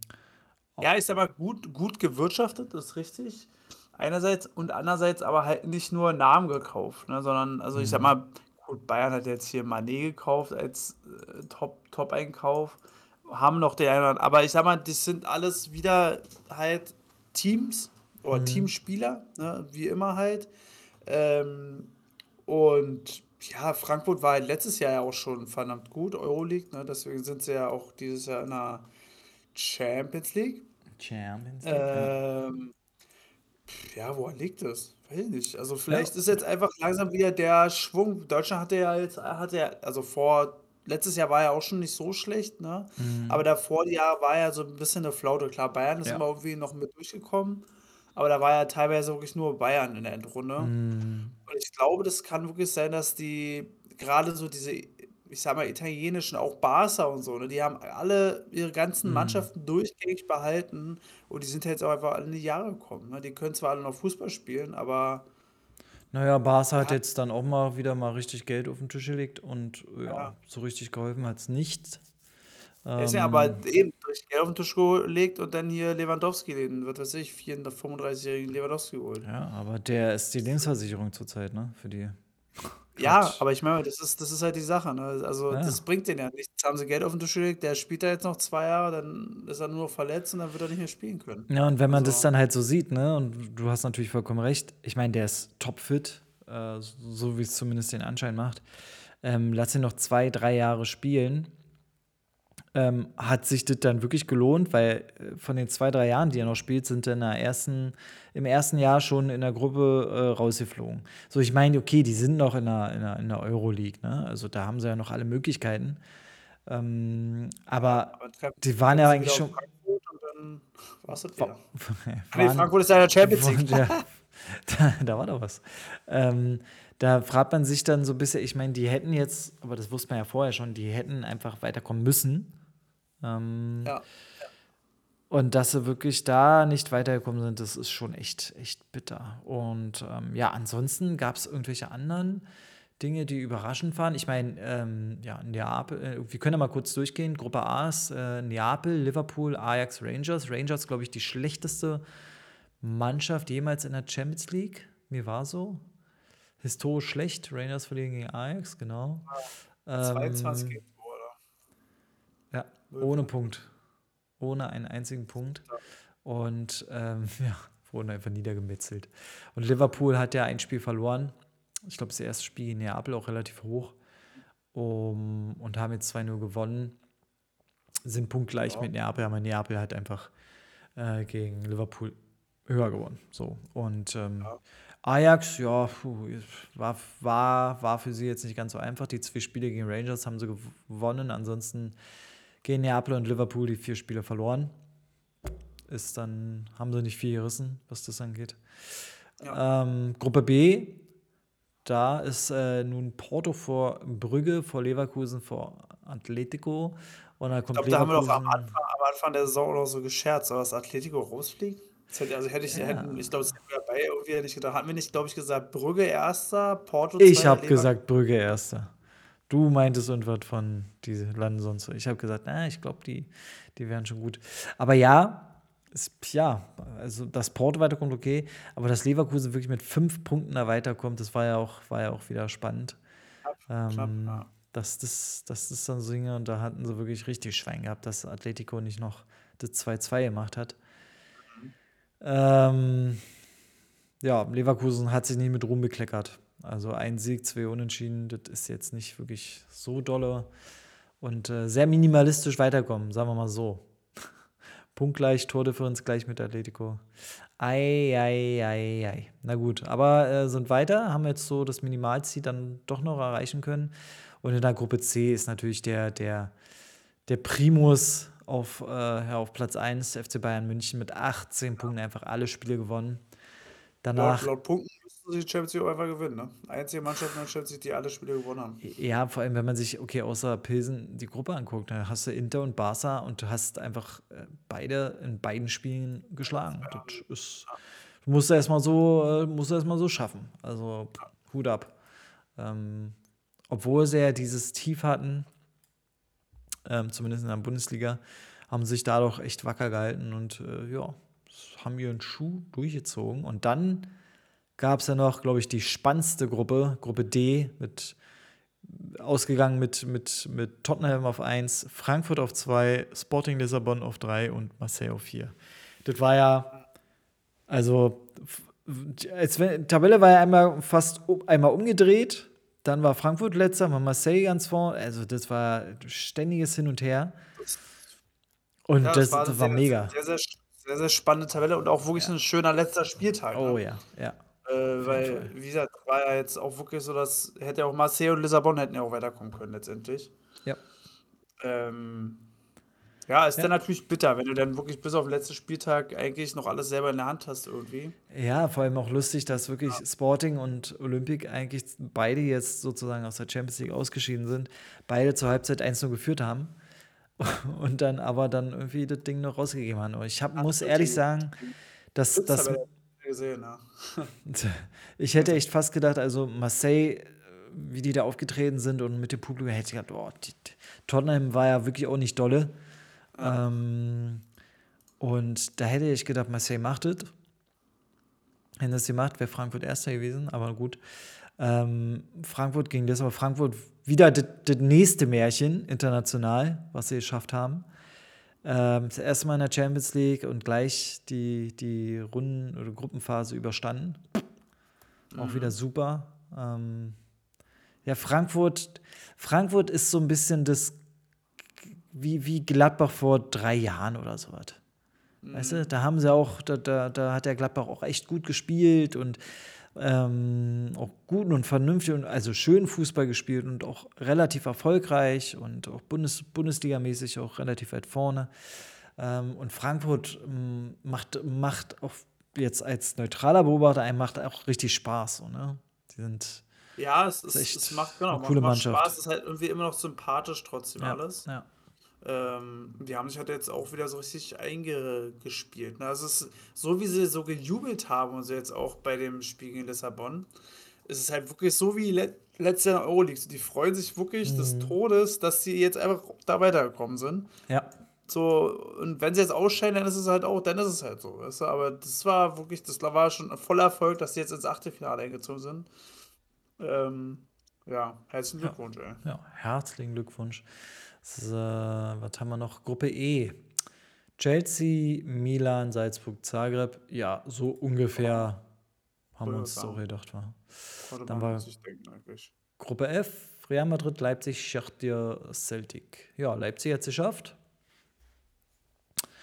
Ja, ich sag mal, gut, gut gewirtschaftet, das ist richtig. Einerseits und andererseits aber halt nicht nur Namen gekauft, ne, sondern, also ich sag
Mhm.
mal, gut, Bayern hat jetzt hier Mané gekauft als äh, Top, Top-Einkauf, haben noch den einen anderen, aber ich sag mal, das sind alles wieder halt Teams oder
Mhm.
Teamspieler, ne, wie immer halt. Ähm, und ja, Frankfurt war halt letztes Jahr ja auch schon verdammt gut, Euroleague, ne, deswegen sind sie ja auch dieses Jahr in der Champions League.
Champions League, ja.
Ähm, ja, woran liegt das? Weiß ich nicht. Also vielleicht ist jetzt einfach langsam wieder der Schwung. Deutschland hatte ja jetzt, hatte ja, also vor, letztes Jahr war ja auch schon nicht so schlecht, ne? Aber davor Jahr war ja so ein bisschen eine Flaute. Klar, Bayern ist
Ja.
immer irgendwie noch mit durchgekommen, aber da war ja teilweise wirklich nur Bayern in der Endrunde.
Mhm.
Und ich glaube, das kann wirklich sein, dass die gerade so diese, ich sag mal, italienischen, auch Barca und so, ne, die haben alle ihre ganzen
Mhm.
Mannschaften durchgängig behalten und die sind jetzt auch einfach alle in die Jahre gekommen. Ne? Die können zwar alle noch Fußball spielen, aber
Naja, Barca hat jetzt dann auch mal wieder mal richtig Geld auf den Tisch gelegt und ja,
Ja.
so richtig geholfen hat es nicht.
ist ja aber
Ähm,
eben durch Geld auf den Tisch gelegt und dann hier Lewandowski, den, was weiß ich, 34-jährigen Lewandowski geholt.
ja, aber der ist die Lebensversicherung zurzeit, ne? Für die.
Ja, aber ich meine, das ist, das ist halt die Sache. Ne? Also,
Ja.
das bringt den ja nichts. Jetzt haben sie Geld auf den Tisch gelegt, der spielt da jetzt noch zwei Jahre, dann ist er nur noch verletzt und dann wird er nicht mehr spielen können.
Ja, und wenn man das
Also-
dann halt so sieht, ne, und du hast natürlich vollkommen recht, ich meine, der ist topfit, äh, so wie es zumindest den Anschein macht. Ähm, lass ihn noch zwei, drei Jahre spielen. Ähm, hat sich das dann wirklich gelohnt, weil äh, von den zwei, drei Jahren, die er noch spielt, sind er in der ersten, im ersten Jahr schon in der Gruppe äh, rausgeflogen. So, ich meine, okay, die sind noch in der, in der, in der Euroleague, ne? Also da haben sie ja noch alle Möglichkeiten. Ähm, aber
Aber
die waren ja eigentlich schon.
Frankfurt und dann war es das wieder.
waren-
Nee, Frankfurt ist ja in der Champions League.
ja, da, da war doch was. Ähm, da fragt man sich dann so ein bisschen, ich meine, die hätten jetzt, aber das wusste man ja vorher schon, die hätten einfach weiterkommen müssen. Ähm,
Ja.
Und dass sie wirklich da nicht weitergekommen sind, das ist schon echt, echt bitter. Und ähm, ja, ansonsten gab es irgendwelche anderen Dinge, die überraschend waren. Ich meine, ähm, ja, Neapel, äh, wir können ja mal kurz durchgehen. Gruppe A ist äh, Neapel, Liverpool, Ajax, Rangers. Rangers, glaube ich, die schlechteste Mannschaft jemals in der Champions League. Mir war so. Historisch schlecht. Rangers verlieren gegen Ajax, genau.
22
Ähm,
gegen 2, oder?
ja, ohne Punkt. Ohne einen einzigen Punkt. Und ähm, ja, wurden einfach niedergemetzelt. Und Liverpool hat ja ein Spiel verloren. Ich glaube, das erste Spiel in Neapel auch relativ hoch. Um, und haben jetzt 2-0 gewonnen. Sind punktgleich
Ja.
mit Neapel, aber Neapel hat einfach äh, gegen Liverpool höher gewonnen. So. Und ähm,
Ja.
Ajax, ja, puh, war, war, war für sie jetzt nicht ganz so einfach. Die zwei Spiele gegen Rangers haben sie gewonnen. Ansonsten gegen Neapel und Liverpool die vier Spiele verloren. Ist dann, haben sie nicht viel gerissen, was das angeht.
Ja.
Ähm, Gruppe B, da ist äh, nun Porto vor Brügge, vor Leverkusen, vor Atletico. Und dann
Ich
kommt
glaube, da haben wir doch am. Anfang, am Anfang der Saison noch so gescherzt, aber dass Atletico rausfliegt. Hätte, also hätte ich,
Ja.
hätten, ich glaube, es wir dabei irgendwie hätte ich gedacht, hatten wir nicht, glaube ich, gesagt, Brügge erster, Porto
Ich
zweiter,
habe
Lever-
gesagt Brügge erster. Du meintest irgendwas von diese landen sonst so. Ich habe gesagt, na, ich glaube, die, die wären schon gut. Aber ja, ist, ja, also dass Porto weiterkommt, okay, aber dass Leverkusen wirklich mit fünf Punkten da weiterkommt, das war ja auch, war ja auch wieder spannend. Ähm,
ja.
dass, das, dass das dann so Dinge und da hatten sie wirklich richtig Schwein gehabt, dass Atletico nicht noch das 2-2 gemacht hat. Ähm, ja, Leverkusen hat sich nicht mit Ruhm bekleckert. Also ein Sieg, zwei Unentschieden, das ist jetzt nicht wirklich so dolle und äh, sehr minimalistisch weiterkommen, sagen wir mal so. Punktgleich, Tordifferenz gleich mit Atletico. Ei, ei, ei, ei. Na gut, aber äh, sind weiter, haben jetzt so das Minimalziel dann doch noch erreichen können. Und in der Gruppe C ist natürlich der, der, der Primus auf, äh, ja, auf Platz 1, FC Bayern München mit 18 Punkten, einfach alle Spiele gewonnen.
Laut,
Danach,
laut Punkten müssten sie die Champions League auch einfach gewinnen. Ne? Einzige Mannschaft in der Champions League, die alle Spiele gewonnen haben.
ja, vor allem, wenn man sich, okay, außer Pilsen die Gruppe anguckt, dann hast du Inter und Barca und du hast einfach äh, beide in beiden Spielen geschlagen. Das ist, musst du erstmal so, äh, musst du erstmal so schaffen. Also Hut ab. Ähm, obwohl sie ja dieses Tief hatten, ähm, zumindest in der Bundesliga, haben sich da doch echt wacker gehalten und äh, ja, haben ihren Schuh durchgezogen. Und dann gab es ja noch, glaube ich, die spannendste Gruppe, Gruppe D, mit ausgegangen mit, mit, mit Tottenham auf 1, Frankfurt auf 2, Sporting Lissabon auf 3 und Marseille auf 4. Das war ja, also, als wenn, Tabelle war ja einmal fast einmal umgedreht, dann war Frankfurt letzter, war Marseille ganz vorne, also das war ständiges Hin und Her. Und
Ja,
das,
eine
das war
sehr,
mega.
Sehr, sehr, sehr, sehr spannende Tabelle und auch wirklich ein schöner letzter Spieltag.
Oh
ne?
ja, ja.
Äh, weil, wie gesagt, war ja jetzt auch wirklich so, dass hätte ja auch Marseille und Lissabon hätten ja auch weiterkommen können letztendlich.
Ja.
Ähm, ja, ist
Ja.
dann natürlich bitter, wenn du dann wirklich bis auf den letzten Spieltag eigentlich noch alles selber in der Hand hast irgendwie.
Ja, vor allem auch lustig, dass wirklich Sporting und Olympic eigentlich beide jetzt sozusagen aus der Champions League ausgeschieden sind, beide zur Halbzeit 1-0 geführt haben und dann aber dann irgendwie das Ding noch rausgegeben haben. Und ich hab, muss ehrlich sagen, dass,
Das ich gesehen, ja.
ich hätte echt fast gedacht, also Marseille, wie die da aufgetreten sind und mit dem Publikum, hätte ich gedacht, oh, die, Tottenham war ja wirklich auch nicht dolle. Ähm, und da hätte ich gedacht, Marseille macht es. Wenn das sie macht, wäre Frankfurt Erster gewesen, aber gut. Ähm, Frankfurt ging das, aber Frankfurt wieder das nächste Märchen international, was sie geschafft haben. Ähm, das erste Mal in der Champions League und gleich die, die Runden- oder Gruppenphase überstanden. Auch wieder super. Ähm, ja, Frankfurt, Frankfurt ist so ein bisschen das, wie, wie Gladbach vor drei Jahren oder sowas. Weißt du, da haben sie auch, da, da, da hat der Gladbach auch echt gut gespielt und ähm, auch guten und vernünftig und also schön Fußball gespielt und auch relativ erfolgreich und auch Bundes, Bundesligamäßig auch relativ weit vorne. Ähm, und Frankfurt ähm, macht, macht auch jetzt als neutraler Beobachter einem macht auch richtig Spaß. So, ne? Die sind
Ja, es, ist,
echt
es macht, genau,
eine coole
macht
Mannschaft.
Spaß, ist halt irgendwie immer noch sympathisch trotzdem
ja,
alles.
ja.
Ähm, die haben sich halt jetzt auch wieder so richtig eingespielt. Ne? Also es ist, so wie sie so gejubelt haben und so jetzt auch bei dem Spiel gegen Lissabon, ist es halt wirklich so wie le letztes Jahr in der Euroleague. Die freuen sich wirklich des
Mhm.
Todes, dass sie jetzt einfach da weitergekommen sind.
Ja.
So, und wenn sie jetzt ausscheiden, dann ist es halt auch, dann ist es halt so, weißt du? Aber das war wirklich, das war schon ein voller Erfolg, dass sie jetzt ins Achtelfinale eingezogen sind. Ähm, ja, herzlichen
Ja.
Glückwunsch, ey.
Ja, herzlichen Glückwunsch. So, was haben wir noch? Gruppe E. Chelsea, Milan, Salzburg, Zagreb. Ja, so ungefähr haben wir uns so
sagen.
gedacht. War. Dann war
sich denken, eigentlich.
Gruppe F, Real Madrid, Leipzig, Shakhtar, Celtic. Ja, Leipzig hat es geschafft.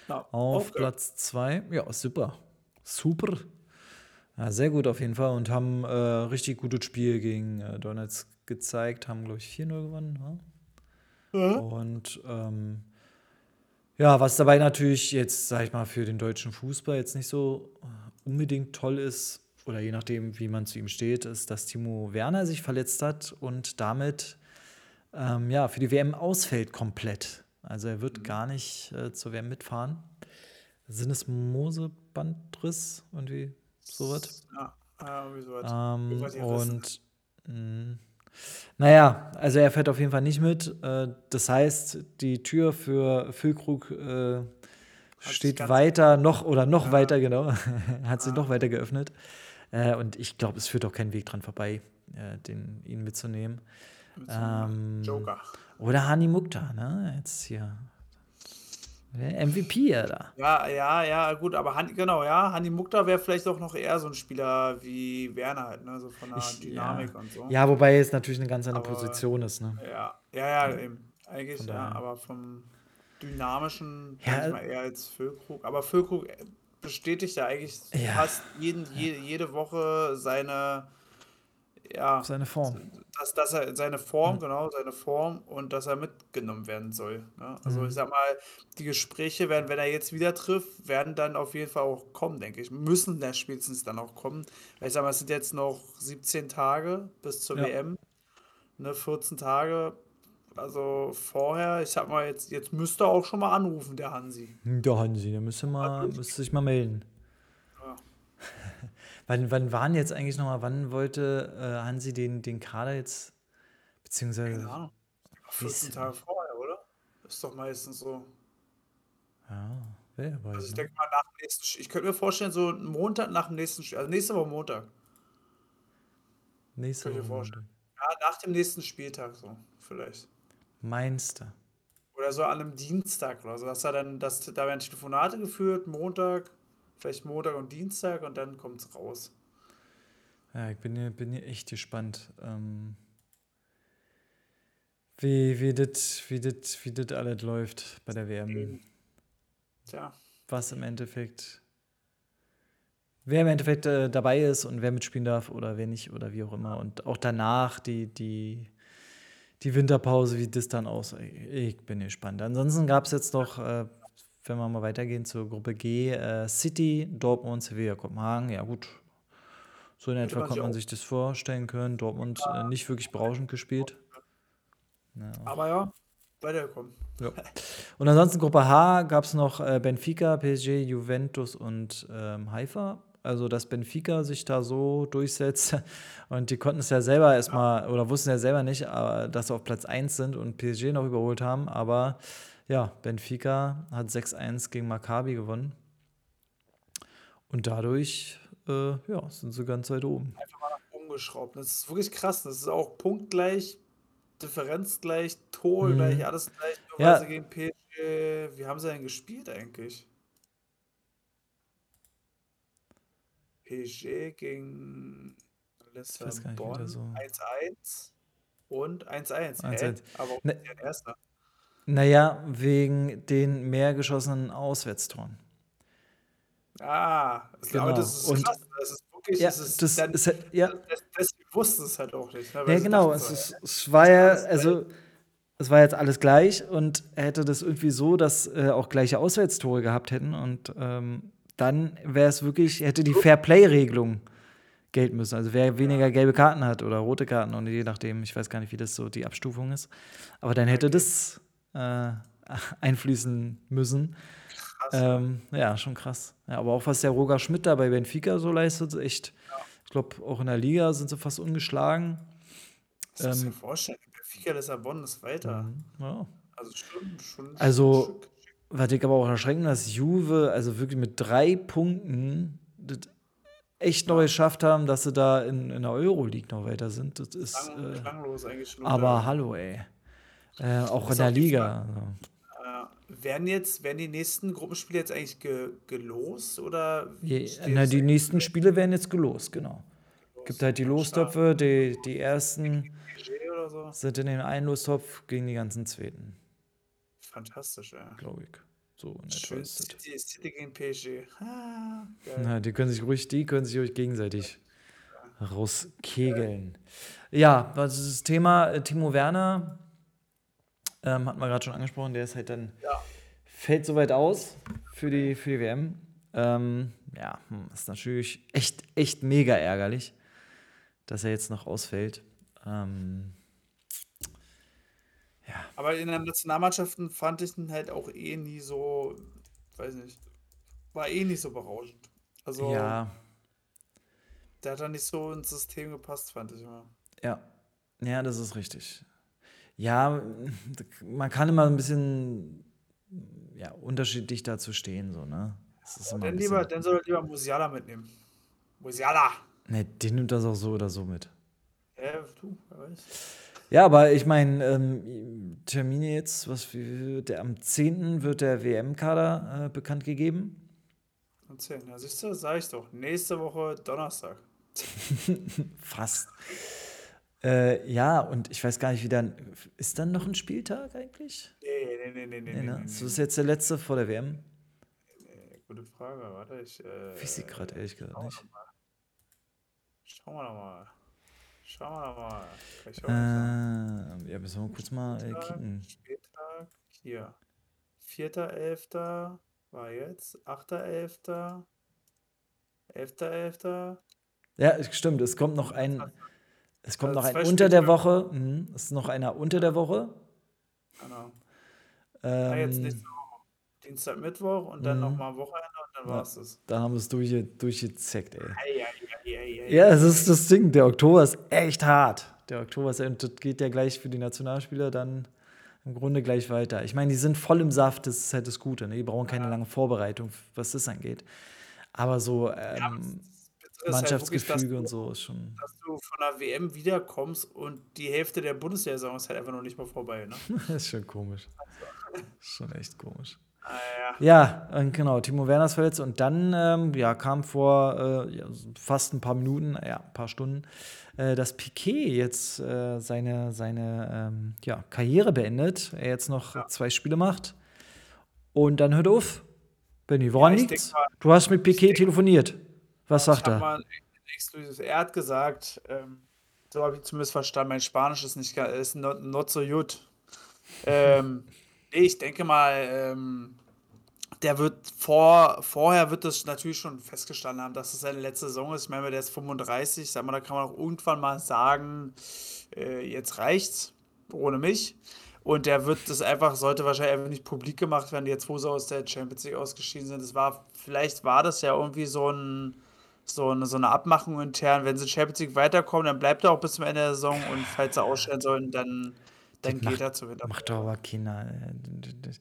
Ja,
Auf
okay.
Platz 2. Ja, super. Super. Ja, sehr gut auf jeden Fall und haben äh, richtig gutes Spiel gegen äh, Donetsk gezeigt. Haben, glaube ich, 4-0 gewonnen.
Mhm.
Und ähm, ja, was dabei natürlich jetzt, sag ich mal, für den deutschen Fußball jetzt nicht so äh, unbedingt toll ist, oder je nachdem, wie man zu ihm steht, ist, dass Timo Werner sich verletzt hat und damit ähm, ja, für die WM ausfällt komplett. Also er wird gar nicht äh, zur WM mitfahren. Sinnesmosebandriss, irgendwie sowas.
Ja, irgendwie sowas.
Ähm, und mh, naja, also er fährt auf jeden Fall nicht mit. Äh, das heißt, die Tür für Füllkrug äh, steht weiter noch oder noch
Ja.
weiter, genau, hat sich noch weiter geöffnet. Äh, und ich glaube, es führt auch kein Weg dran vorbei, äh, den, ihn mitzunehmen.
Mit so einem
Ähm,
Joker.
Oder Hani Mukta, ne? Jetzt hier. MVP, Alter.
Ja, ja, ja, gut, aber Han, genau, ja, Hani Mukta wäre vielleicht auch noch eher so ein Spieler wie Werner halt, ne, so von der
Ich-
Dynamik
ja.
und so.
Ja, wobei es natürlich eine ganz andere
Aber-
Position ist, ne?
Ja, ja, ja, eben. Eigentlich, ja, aber vom Dynamischen
Ja,
manchmal eher als Füllkrug. Aber Füllkrug bestätigt ja eigentlich
Ja.
fast jeden, je, jede Woche seine, ja,
Seine Form.
dass, dass er seine Form, genau, seine Form und dass er mitgenommen werden soll. Ne? Also ich sag mal, die Gespräche werden, wenn er jetzt wieder trifft, werden dann auf jeden Fall auch kommen, denke ich. Müssen da spätestens dann auch kommen. Weil ich sag mal, es sind jetzt noch 17 Tage bis zur
Ja.
WM. Ne, 14 Tage. Also vorher, ich sag mal, jetzt, jetzt müsste er auch schon mal anrufen, der Hansi.
Der Hansi, der müsste, mal, müsste sich mal melden. Wann, wann waren jetzt eigentlich nochmal, wann wollte äh, Hansi den, den Kader jetzt, beziehungsweise,
Keine Ahnung. 14 Tage vorher, oder? Ist doch meistens so.
ja, wer
Also
weiß,
ich
ne?
denke mal nach dem nächsten, ich könnte mir vorstellen, so einen Montag nach dem nächsten, Sch- also nächste Woche Montag.
Nächste
Könnte ich mir
Woche.
vorstellen. Ja, nach dem nächsten Spieltag so, vielleicht.
Meinst du?
Oder so an einem Dienstag oder so. Dass er dann, dass, da werden Telefonate geführt, Montag, vielleicht Montag und Dienstag und dann kommt es raus.
Ja, ich bin hier, bin hier echt gespannt. Ähm, wie wie das wie das wie das alles läuft bei der WM.
Tja,
Was im Endeffekt, wer im Endeffekt äh, dabei ist und wer mitspielen darf oder wer nicht oder wie auch immer. Und auch danach die, die, die Winterpause, wie das dann aussieht. Ich bin gespannt. Ansonsten gab es jetzt noch, äh, wenn wir mal weitergehen zur Gruppe G, äh, City, Dortmund, Sevilla, Kopenhagen. Ja, gut. So in etwa konnte man sich das vorstellen können. Dortmund äh, nicht wirklich berauschend gespielt. Ja.
aber ja, weiterkommen.
Ja. Und ansonsten Gruppe H gab es noch äh, Benfica, PSG, Juventus und ähm, Haifa. Also, dass Benfica sich da so durchsetzt. Und die konnten es ja selber erstmal, oder wussten ja selber nicht, äh, dass sie auf Platz 1 sind und PSG noch überholt haben. Aber ja, Benfica hat 6-1 gegen Maccabi gewonnen. Und dadurch äh, ja, sind sie ganz weit oben.
Einfach mal nach oben geschraubt. Das ist wirklich krass. Das ist auch punktgleich, Differenz gleich, Tor
Mhm.
gleich, alles gleich. Nur
Ja.
gegen PSG, wie haben sie denn gespielt eigentlich? PSG gegen Lissabon
so-
1-1 und 1-1. Hä?
1-1.
Aber auch
Ne-
der Erste.
Naja, wegen den mehr geschossenen Auswärtstoren.
Ah, das,
Genau.
aber das ist
Und-
krass. Das ist wirklich,
Ja,
das ist
das
dann,
ist ja,
das, deswegen wussten es halt auch nicht. Ne?
Ja, genau. Es,
so,
ist, es war ja, also es war jetzt alles gleich und er hätte das irgendwie so, dass äh, auch gleiche Auswärtstore gehabt hätten und ähm, dann wäre es wirklich, hätte die Fair-Play-Regelung gelten müssen. Also wer weniger gelbe Karten hat oder rote Karten und je nachdem, ich weiß gar nicht, wie das so die Abstufung ist, aber dann hätte das äh, einfließen müssen.
Krass.
Ähm, ja, schon krass. Ja, aber auch was der Roger Schmidt da bei Benfica so leistet, ist echt. Ich glaube, auch in der Liga sind sie fast ungeschlagen.
Das
ähm,
dir vorstellen. Benfica Lissabon ist weiter.
Ja.
Also schon, schon
Also,
schon
was ich aber auch erschreckend, dass Juve, also wirklich mit drei Punkten, das echt noch geschafft haben, dass sie da in, in der Euroleague noch weiter sind. Das ist.
Lang,
Äh,
klanglos eigentlich schon.
aber hallo, ey. Äh, auch in der Liga. also.
Äh, werden jetzt, werden die nächsten Gruppenspiele jetzt eigentlich ge, gelost oder
Je, na,
es
die nächsten Spiele werden jetzt gelost, genau. Gibt halt die Lostöpfe, die, die ersten
so?
sind in den einen Lostopf gegen die ganzen zweiten,
Fantastisch, ja.
glaube ich. So in
Schön. City, City gegen PSG. Ah.
Na, die können sich ruhig, die können sich ruhig gegenseitig rauskegeln. Ja, was ist das Thema Timo Werner? Ähm, hatten wir gerade schon angesprochen, der ist halt dann,
Ja.
fällt soweit aus für die, für die WM. Ähm, ja, hm, ist natürlich echt, echt mega ärgerlich, dass er jetzt noch ausfällt. Ähm,
Aber in den Nationalmannschaften fand ich ihn halt auch eh nie so, weiß nicht, war eh nicht so berauschend. Also,
ja,
der hat da nicht so ins System gepasst, fand ich immer.
Ja, ja, das ist richtig. Ja, man kann immer ein bisschen ja, unterschiedlich dazu stehen, so, ne?
Dann lieber, dann soll er lieber Musiala mitnehmen. Musiala!
ne, den nimmt das auch so oder so mit.
Ja, du, wer weiß.
Ja, aber ich meine, ähm, Termine jetzt, was der, am 10. wird der WM-Kader äh, bekannt gegeben.
Und 10. Ja, siehst du, sag ich doch. Nächste Woche Donnerstag.
Fast. Äh, ja, und ich weiß gar nicht, wie dann. Ist dann noch ein Spieltag eigentlich?
Nee, nee, nee, nee, nee,
Nee,
nee,
ne?
nee,
Das ist jetzt der letzte vor der WM.
Gute Frage, warte, ich, äh,
Weiß ich gerade ehrlich gesagt nicht.
Schauen wir doch mal. Schauen wir doch mal. Kann ich auch nicht sagen.
Äh, ja, müssen wir kurz mal äh, kicken.
Spieltag, hier. 4.11. war jetzt. 8.11. 11.11.
Ja, stimmt, es kommt noch ein. Es kommt
Also
noch ein unter der. Woche. Mhm, es ist noch einer unter der Woche.
Genau. Ah, jetzt
Ähm,
nächste Woche. Dienstag, Mittwoch und dann
Mhm.
nochmal Wochenende und dann
Ja.
war's das.
da haben wir es durchge durchgezeckt, ey.
Ei, ei, ei, ei,
Ja, es ist das Ding. Der Oktober ist echt hart. Der Oktober ist, und das geht ja gleich für die Nationalspieler dann im Grunde gleich weiter. Ich meine, die sind voll im Saft, das ist halt das Gute. Ne? Die brauchen keine lange Vorbereitung, was das angeht. Aber so
Ja,
ähm,
Ist halt wirklich,
Mannschaftsgefüge
du,
und so ist schon,
dass du von der WM wiederkommst und die Hälfte der Bundesliga-Saison ist halt einfach noch nicht mal vorbei. Ne?
ist schon komisch. Schon echt komisch.
Ah, ja.
Ja, und genau, Timo Werner ist verletzt und dann ähm, ja, kam vor äh, ja, fast ein paar Minuten, ja, ein paar Stunden, äh, dass Piquet jetzt äh, seine, seine ähm, ja, Karriere beendet. Er jetzt noch zwei Spiele macht und dann hört auf. Benny, woran
Ja,
liegt's?
mal-
Du hast mit Piquet telefoniert. Was sagt er?
mal. Er hat gesagt, ähm, so habe ich zumindest verstanden, mein Spanisch ist nicht ist not, not so gut. Ähm, nee, ich denke mal, ähm, der wird vor, vorher wird das natürlich schon festgestanden haben, dass es seine letzte Saison ist. Ich meine, der ist 35, sag mal, da kann man auch irgendwann mal sagen, äh, jetzt reicht's ohne mich. Und der wird das einfach, sollte wahrscheinlich einfach nicht publik gemacht werden, jetzt wo sie aus der Champions League ausgeschieden sind. Das war, vielleicht war das ja irgendwie so ein, so eine, so eine Abmachung intern. Wenn sie Champions League weiterkommen, dann bleibt er auch bis zum Ende der Saison und falls sie ausstellen sollen, dann, dann
Das
geht er zu Winter.
Macht doch aber keiner. äh,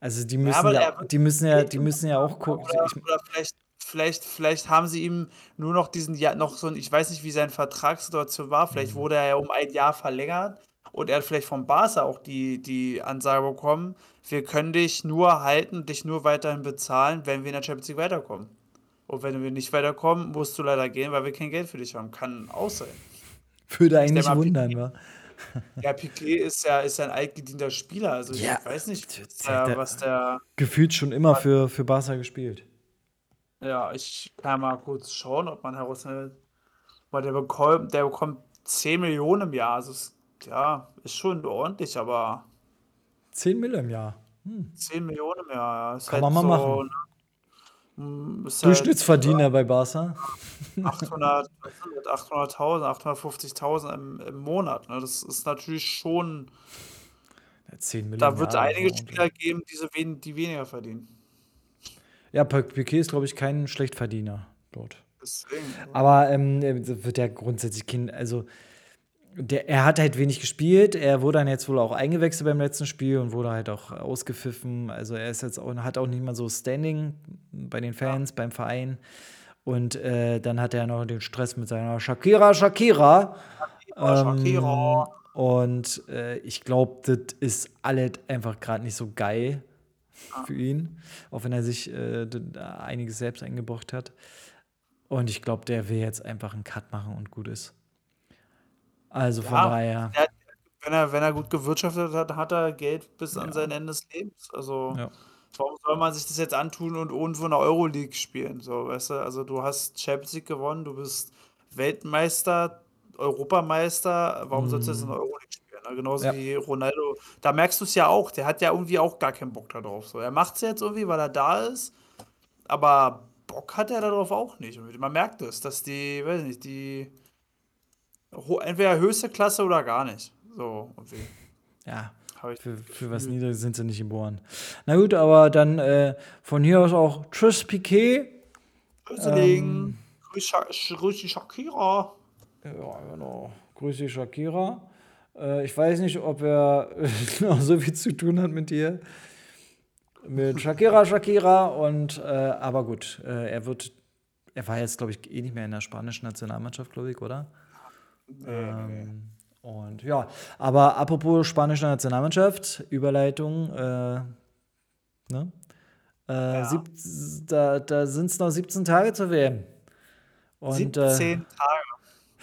Also die müssen ja,
wird-
die müssen ja, die müssen ja auch gucken.
Oder, oder vielleicht, vielleicht, vielleicht haben sie ihm nur noch diesen Jahr, noch so ein, ich weiß nicht, wie seine Vertragssituation war, vielleicht
Mhm.
wurde er ja um ein Jahr verlängert und er hat vielleicht vom Barca auch die, die Ansage bekommen, wir können dich nur halten, dich nur weiterhin bezahlen, wenn wir in der Champions League weiterkommen. Und wenn wir nicht weiterkommen, musst du leider gehen, weil wir kein Geld für dich haben. Kann auch sein.
würde eigentlich wundern, wa?
Ja, Piquet ist ja, ist ja ein altgedienter Spieler, also ich
Ja,
weiß nicht, was
der-
was der
Gefühlt schon immer für, für Barca gespielt.
Ja, ich kann mal kurz schauen, ob man herausfindet. Weil der bekommt, der bekommt 10 Millionen im Jahr. Also, ja, ist schon ordentlich, aber
10 Mille im Jahr.
10 Millionen im Jahr, ja, ist
Kann
halt
man mal
so,
machen.
Ist halt
Durchschnittsverdiener bei Barca.
800, was sind das? 800.000, 850.000 im, im Monat. Ne? Das ist natürlich schon,
10 Millionen.
Da wird es einige Spieler geben, die, so wen, die weniger verdienen.
Ja, Piquet ist, glaube ich, kein Schlechtverdiener dort.
Deswegen.
Aber ähm, wird ja grundsätzlich kein, also der, er hat halt wenig gespielt. Er wurde dann jetzt wohl auch eingewechselt beim letzten Spiel und wurde halt auch ausgepfiffen. Also er ist jetzt auch, hat auch nicht mal so Standing bei den Fans, ja. beim Verein. Und äh, dann hat er noch den Stress mit seiner Shakira, Shakira. Shakira, Shakira. Ähm, und äh, ich glaube, das ist alles einfach gerade nicht so geil für ihn, auch wenn er sich äh, einiges selbst eingebracht hat. Und ich glaube, der will jetzt einfach einen Cut machen und gut ist. Also von
Ja,
daher,
der, wenn er, wenn er gut gewirtschaftet hat, hat er Geld bis an sein
ja,
Ende des Lebens. Also
ja,
warum soll man sich das jetzt antun und irgendwo in der Euroleague spielen? So, weißt du? Also du hast Champions League gewonnen, du bist Weltmeister, Europameister. Warum sollst du jetzt in der
mm,
Euroleague spielen? Ne? Genauso
ja,
wie Ronaldo. Da merkst du es ja auch. Der hat ja irgendwie auch gar keinen Bock darauf. So, er macht es jetzt irgendwie, weil er da ist. Aber Bock hat er darauf auch nicht. Und man merkt es, dass die, weiß nicht, die entweder höchste Klasse oder gar nicht. So, irgendwie.
ja, für, für was. Niedriges sind sie nicht geboren. Na gut, aber dann äh, von hier aus auch Tschüss Piquet.
Grüßeling.
Ähm,
Grüß, grüß die Shakira.
ja, genau. Grüße Shakira. Äh, ich weiß nicht, ob er noch so viel zu tun hat mit dir. Mit Shakira, Shakira und äh, aber gut, äh, er wird, er war jetzt, glaube ich, eh nicht mehr in der spanischen Nationalmannschaft, glaube ich, oder? Ähm, und ja, aber apropos spanische Nationalmannschaft, Überleitung, äh, ne? Äh,
Ja.
sieb, da da sind es noch 17 Tage zur WM. Und äh,
17 Tage.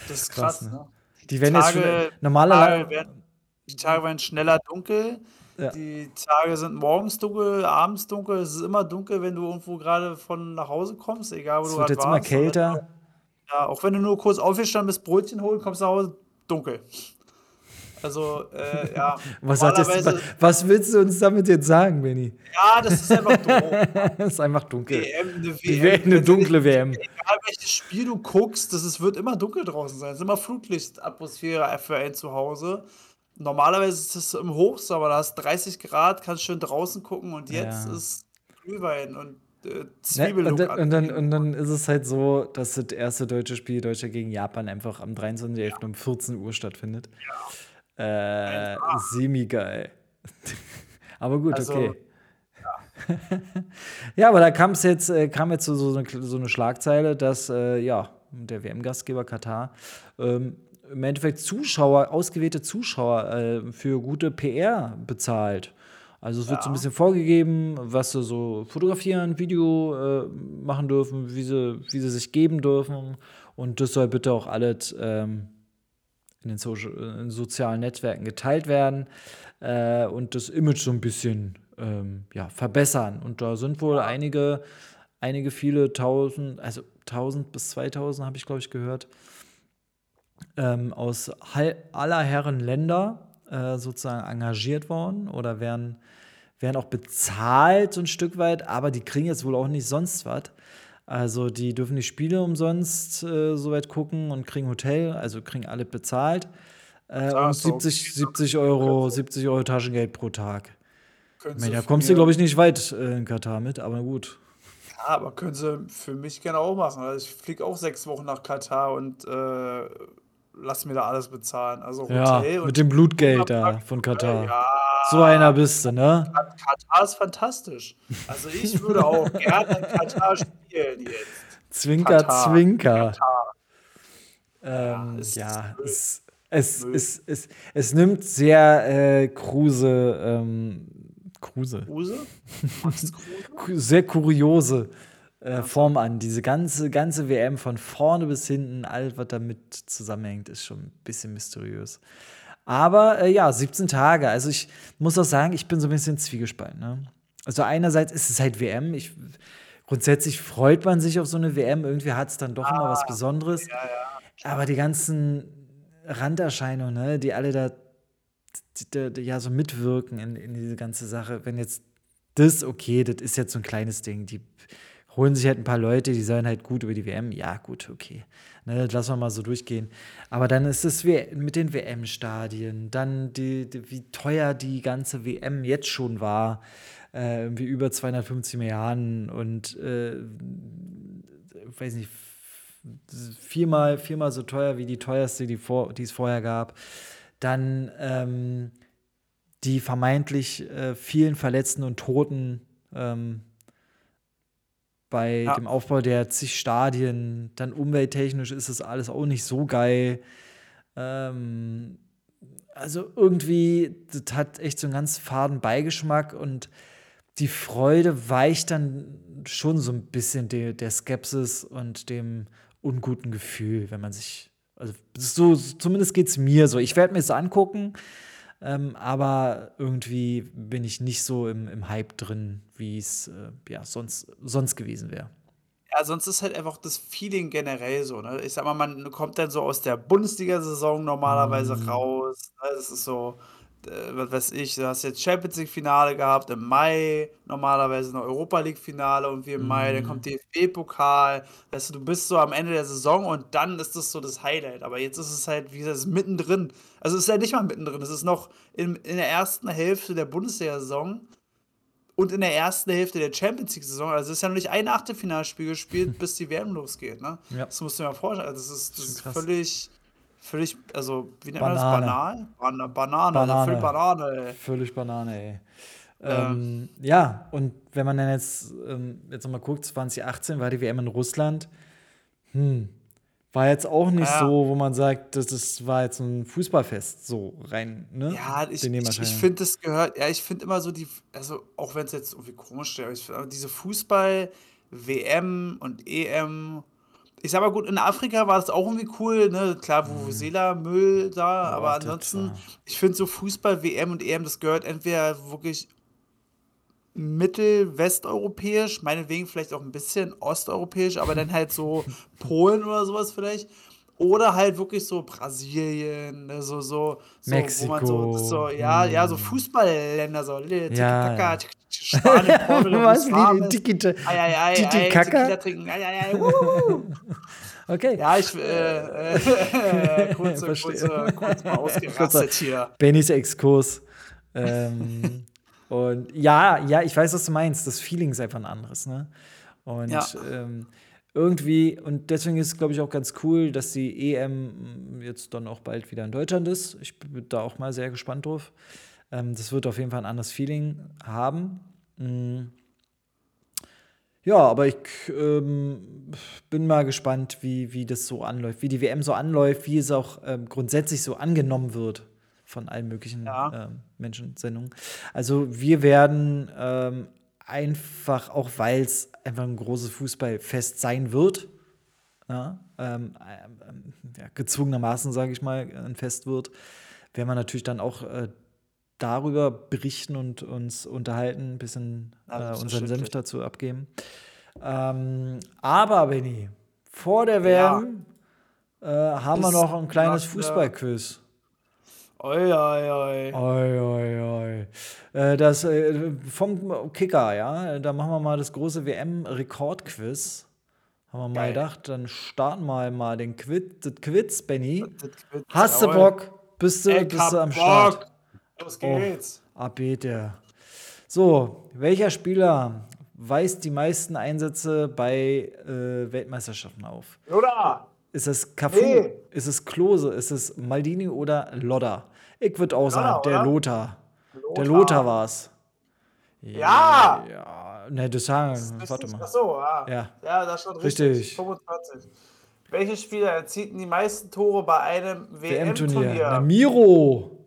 Das ist
krass,
krass,
ne?
ne? Die
werden jetzt schon
Tage, Tage werden, die Tage werden schneller dunkel.
ja,
Die Tage sind morgens dunkel, abends dunkel. Es ist immer dunkel, wenn du irgendwo gerade von nach Hause kommst, egal wo
es
du
wird
gerade
jetzt immer
warst. Und wenn du,
kälter.
Ja, auch wenn du nur kurz aufgestanden bist, Brötchen holen, kommst du nach Hause, dunkel. Also, äh, ja,
Was, hat das,
normalerweise,
was willst du uns damit jetzt sagen, Benny?
ja, das ist einfach doof.
Es ist einfach dunkel.
WM, eine
Die
WM,
eine
nicht,
dunkle WM.
egal welches Spiel du guckst, das ist, wird immer dunkel draußen sein. Es ist immer Flutlichtatmosphäre für ein Zuhause. Normalerweise ist es im Hochsommer, da hast 30 Grad, kannst schön draußen gucken und jetzt
Ja.
ist Glühwein und äh,
Ne? Und,
Zwiebellook
dann, und, dann,
anziehen.
und dann ist es halt so, dass das erste deutsche Spiel Deutschland gegen Japan einfach am 23.11. um 14 Uhr stattfindet. Äh,
1A.
semi-geil. Aber gut,
Also,
okay. Ja, aber da kam es jetzt, äh, kam jetzt so, so, eine, so eine Schlagzeile, dass äh, ja, der WM-Gastgeber Katar ähm, im Endeffekt Zuschauer, ausgewählte Zuschauer äh, für gute PR bezahlt. Also es wird so ein
ja,
bisschen vorgegeben, was sie so fotografieren, Video äh, machen dürfen, wie sie, wie sie sich geben dürfen. Und das soll bitte auch alles ähm, in den Social, in sozialen Netzwerken geteilt werden äh, und das Image so ein bisschen ähm, ja, verbessern. Und da sind wohl
ja,
einige, einige viele tausend, also tausend bis 2000 habe ich, glaube ich, gehört, ähm, aus aller Herren Länder äh, sozusagen engagiert worden oder werden, werden auch bezahlt so ein Stück weit, aber die kriegen jetzt wohl auch nicht sonst was. Also die dürfen die Spiele umsonst äh, soweit gucken und kriegen Hotel, also kriegen alle bezahlt. Äh, und
ist doch okay.
70, 70
Können
Euro,
sie,
70 Euro Taschengeld pro Tag. meine, da kommst du, glaube ich, nicht weit äh, in Katar mit, aber gut.
ja, aber können sie für mich gerne auch machen. Also ich fliege auch sechs Wochen nach Katar und äh, lass mir da alles bezahlen. Also
Ja,
Hotel und
mit dem Blutgeld da von Katar. So einer
ja,
bist du, ne?
Kat- Katar ist fantastisch. Also ich würde auch gerne in Katar spielen jetzt.
Zwinker,
Katar,
Zwinker.
Katar. Ja,
Ähm, ja, es, es,
Müll.
es, es, es nimmt sehr äh, kruse, ähm, kruse,
Kruse? Kruse?
sehr kuriose äh, Form an. Diese ganze, ganze WM von vorne bis hinten, alles, was damit zusammenhängt, ist schon ein bisschen mysteriös. Aber äh, ja, 17 Tage. Also ich muss auch sagen, ich bin so ein bisschen zwiegespalten. Ne? Also einerseits ist es halt WM. Ich, grundsätzlich freut man sich auf so eine WM. Irgendwie hat es dann doch immer was Besonderes.
ja, ja.
Aber die ganzen Randerscheinungen, ne, die alle da die, die, ja so mitwirken in, in diese ganze Sache, wenn jetzt das, okay, das ist jetzt so ein kleines Ding, die holen sich halt ein paar Leute, die sollen halt gut über die WM. Ja, gut, okay. Ne, das lassen wir mal so durchgehen. Aber dann ist es mit den WM-Stadien, dann die, die, wie teuer die ganze WM jetzt schon war. Äh, irgendwie über 250 Milliarden und äh, weiß nicht, viermal, viermal so teuer wie die teuerste, die, vor, die es vorher gab. Dann ähm, die vermeintlich äh, vielen Verletzten und Toten ähm, bei ja. dem Aufbau der zig Stadien. Dann umwelttechnisch ist es alles auch nicht so geil. Ähm, also irgendwie, das hat echt so einen ganz faden Beigeschmack und die Freude weicht dann schon so ein bisschen de, der Skepsis und dem unguten Gefühl, wenn man sich, also so, zumindest geht es mir so. Ich werde mir es angucken, ähm, aber irgendwie bin ich nicht so im, im Hype drin, wie es äh, ja, sonst, sonst gewesen wäre.
Ja, sonst ist halt einfach das Feeling generell so. Ne? Ich sag mal, man kommt dann so aus der Bundesliga-Saison normalerweise mm. raus. Ne? Das ist so, was weiß ich, du hast jetzt Champions League-Finale gehabt im Mai, normalerweise ein Europa League-Finale und wie im Mai, dann kommt mhm. DFB-Pokal. Weißt du, du bist so am Ende der Saison und dann ist das so das Highlight. Aber jetzt ist es halt, wie gesagt, mittendrin. Also es ist ja nicht mal mittendrin, es ist noch in, in der ersten Hälfte der Bundesliga-Saison und in der ersten Hälfte der Champions League-Saison. Also es ist ja noch nicht ein Achtelfinalspiel gespielt, bis die WM losgeht. Ne? Ja. Das musst du dir mal vorstellen. Also das ist, das ist völlig völlig, also wie nennt man das? Banal? Ban Banane, also Banane. völlig Banane, ey.
Völlig Banane, ey. Ähm, ja, und wenn man dann jetzt, ähm, jetzt nochmal guckt, 2018 war die WM in Russland. Hm, war jetzt auch nicht ja. so, wo man sagt, das ist, war jetzt ein Fußballfest, so rein, ne?
Ja, ich, ich, ich finde, das gehört, ja, ich finde immer so die, also auch wenn es jetzt irgendwie komisch ist, diese Fußball-WM und EM ich sag mal gut, in Afrika war das auch irgendwie cool, ne? Klar, wo mhm. Müll da, ja, aber ansonsten, ich finde so Fußball, WM und EM, das gehört entweder wirklich mittel-westeuropäisch, meinetwegen vielleicht auch ein bisschen osteuropäisch, aber dann halt so Polen oder sowas vielleicht. Oder halt wirklich so Brasilien, ne, so, so, so
Mexiko. wo man so,
so ja, ja, so hm. Fußballländer, so Tiki ja. Spanien, Portugal, Was?
Tiki Kaka? trinken, Okay.
Ja, ich, äh, äh, kurze, kurze, kurz mal ausgerastet hier.
Bennys Exkurs. Ähm, und ja, ja, ich weiß, was du meinst. Das Feeling ist einfach ein anderes, ne? Und ja. ähm, irgendwie, und deswegen ist es, glaube ich, auch ganz cool, dass die EM jetzt dann auch bald wieder in Deutschland ist. Ich bin da auch mal sehr gespannt drauf. Ähm, das wird auf jeden Fall ein anderes Feeling haben. Mhm. Ja, aber ich ähm, bin mal gespannt, wie, wie das so anläuft, wie die WM so anläuft, wie es auch ähm, grundsätzlich so angenommen wird von allen möglichen ja. ähm, Menschensendungen. Also wir werden ähm, einfach, auch weil es einfach ein großes Fußballfest sein wird, ja, ähm, ähm, ja, gezwungenermaßen, sage ich mal, ein Fest wird, werden wir natürlich dann auch äh, darüber berichten und uns unterhalten, ein bisschen äh, unseren Senf dazu abgeben. Ähm, aber, Benny, vor der WM ja. äh, haben wir noch ein kleines Fußballquiz.
Oi, oi, oi.
Oi, oi, oi. Äh, das äh, vom Kicker, ja. Da machen wir mal das große WM-Rekordquiz. Haben wir mal gedacht, dann starten wir mal den Quiz, das Quiz, Benny. Hast du Bock? Bist du, bist du am Start?
Los geht's.
Oh, Abete. So, welcher Spieler weist die meisten Einsätze bei äh, Weltmeisterschaften auf?
Oder?
Ist es Cafu? Nee. Ist es Klose? Ist es Maldini oder Lodder? Ich würde auch sagen, der Lothar. Lothar. Der Lothar war es.
Ja!
Ja, ne, das sagen, das warte mal.
Ach so, ja.
Ja,
ja das ist schon richtig. richtig. 25. Welche Spieler erzielten die meisten Tore bei einem WM-Turnier?
WM Miro!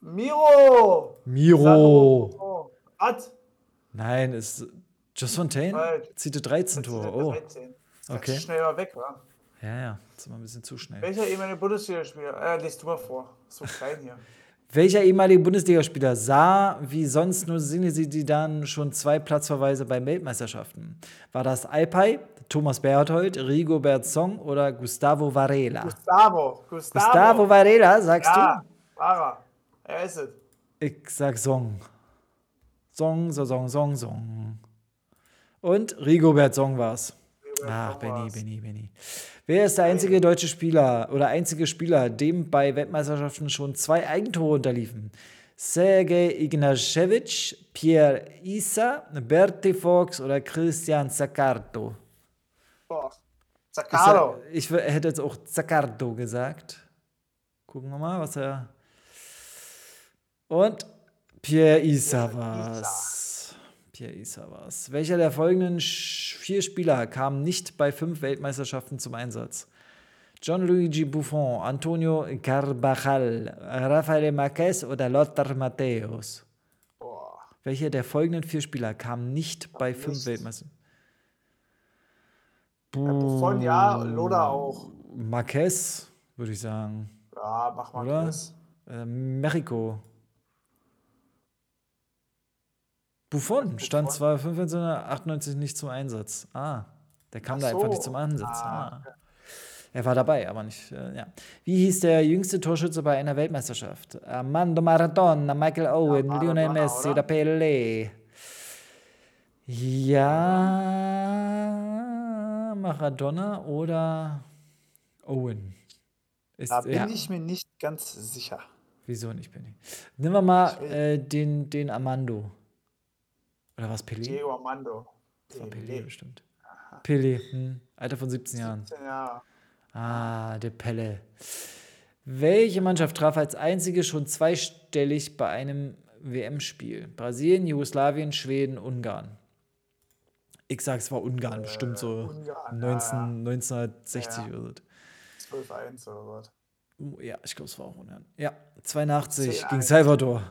Miro!
Miro!
Was?
Nein, ist Just Fontaine? Zieht 13 Tore. Oh.
Okay. Schnell mal weg, wa?
Ja, ja, das ist mal ein bisschen zu schnell.
Welcher ehemalige Bundesligaspieler? Äh, lest du mal vor. So klein hier.
Welcher ehemalige Bundesligaspieler sah wie sonst nur Sinne sie die dann schon zwei Platzverweise bei Weltmeisterschaften? War das Alpay, Thomas Berthold, Rigobert Song oder Gustavo Varela?
Gustavo. Gustavo,
Gustavo Varela, sagst
ja, du? Ja, er ist es.
Ich sag Song. Song, so Song, Song, Song. Und Rigobert Song war's. Ach, Benny. Benny, Benny. Wer ist der einzige deutsche Spieler oder einzige Spieler, dem bei Weltmeisterschaften schon zwei Eigentore unterliefen? Sergej Ignashevich, Pierre Issa, Bertie Fox oder Christian Zaccardo?
Boah. Zaccardo.
ich hätte jetzt auch Zaccardo gesagt. Gucken wir mal, was er. Und Pierre Issa war's. Pierre Issa war's. Welcher der folgenden vier Spieler kam nicht bei fünf Weltmeisterschaften zum Einsatz? Gianluigi Buffon, Antonio Carvajal, Rafael Marquez oder Lothar Matthäus?
Boah.
Welcher der folgenden vier Spieler kam nicht bei fünf
nicht.
Weltmeisterschaften?
Buffon ja, Loda auch.
Marquez, würde ich sagen.
Ja, mach mal
Oder? Äh, Mexiko. Buffon stand zwar 1598 nicht zum Einsatz. Ah, der kam
Ach
da einfach
so.
nicht zum Einsatz.
Ah,
Ah. Er war dabei, aber nicht. Äh, ja. Wie hieß der jüngste Torschütze bei einer Weltmeisterschaft? Armando Maradona, Michael Owen, Lionel
Maradona,
Messi
oder?
Pelé? Ja, Maradona oder Owen? Ist,
Da bin
ja.
ich mir nicht ganz sicher.
Wieso nicht, Penny? Nehmen wir mal äh, den, den Armando. Oder was, Pelé?
Diego Armando.
Das war Pelé bestimmt. Pelé, hm. Alter von 17 Jahren.
17 Jahre.
Ah, der Pelle. Welche Mannschaft traf als einzige schon zweistellig bei einem WM-Spiel? Brasilien, Jugoslawien, Schweden, Ungarn. Ich sag, es war Ungarn, bestimmt so
Ungarn, ja,
19, 1960
Ja.
oder
12-1 oder was.
so. Ja, ich glaube, es war auch Ungarn. Ja, 82 gegen
10-1.
Salvador.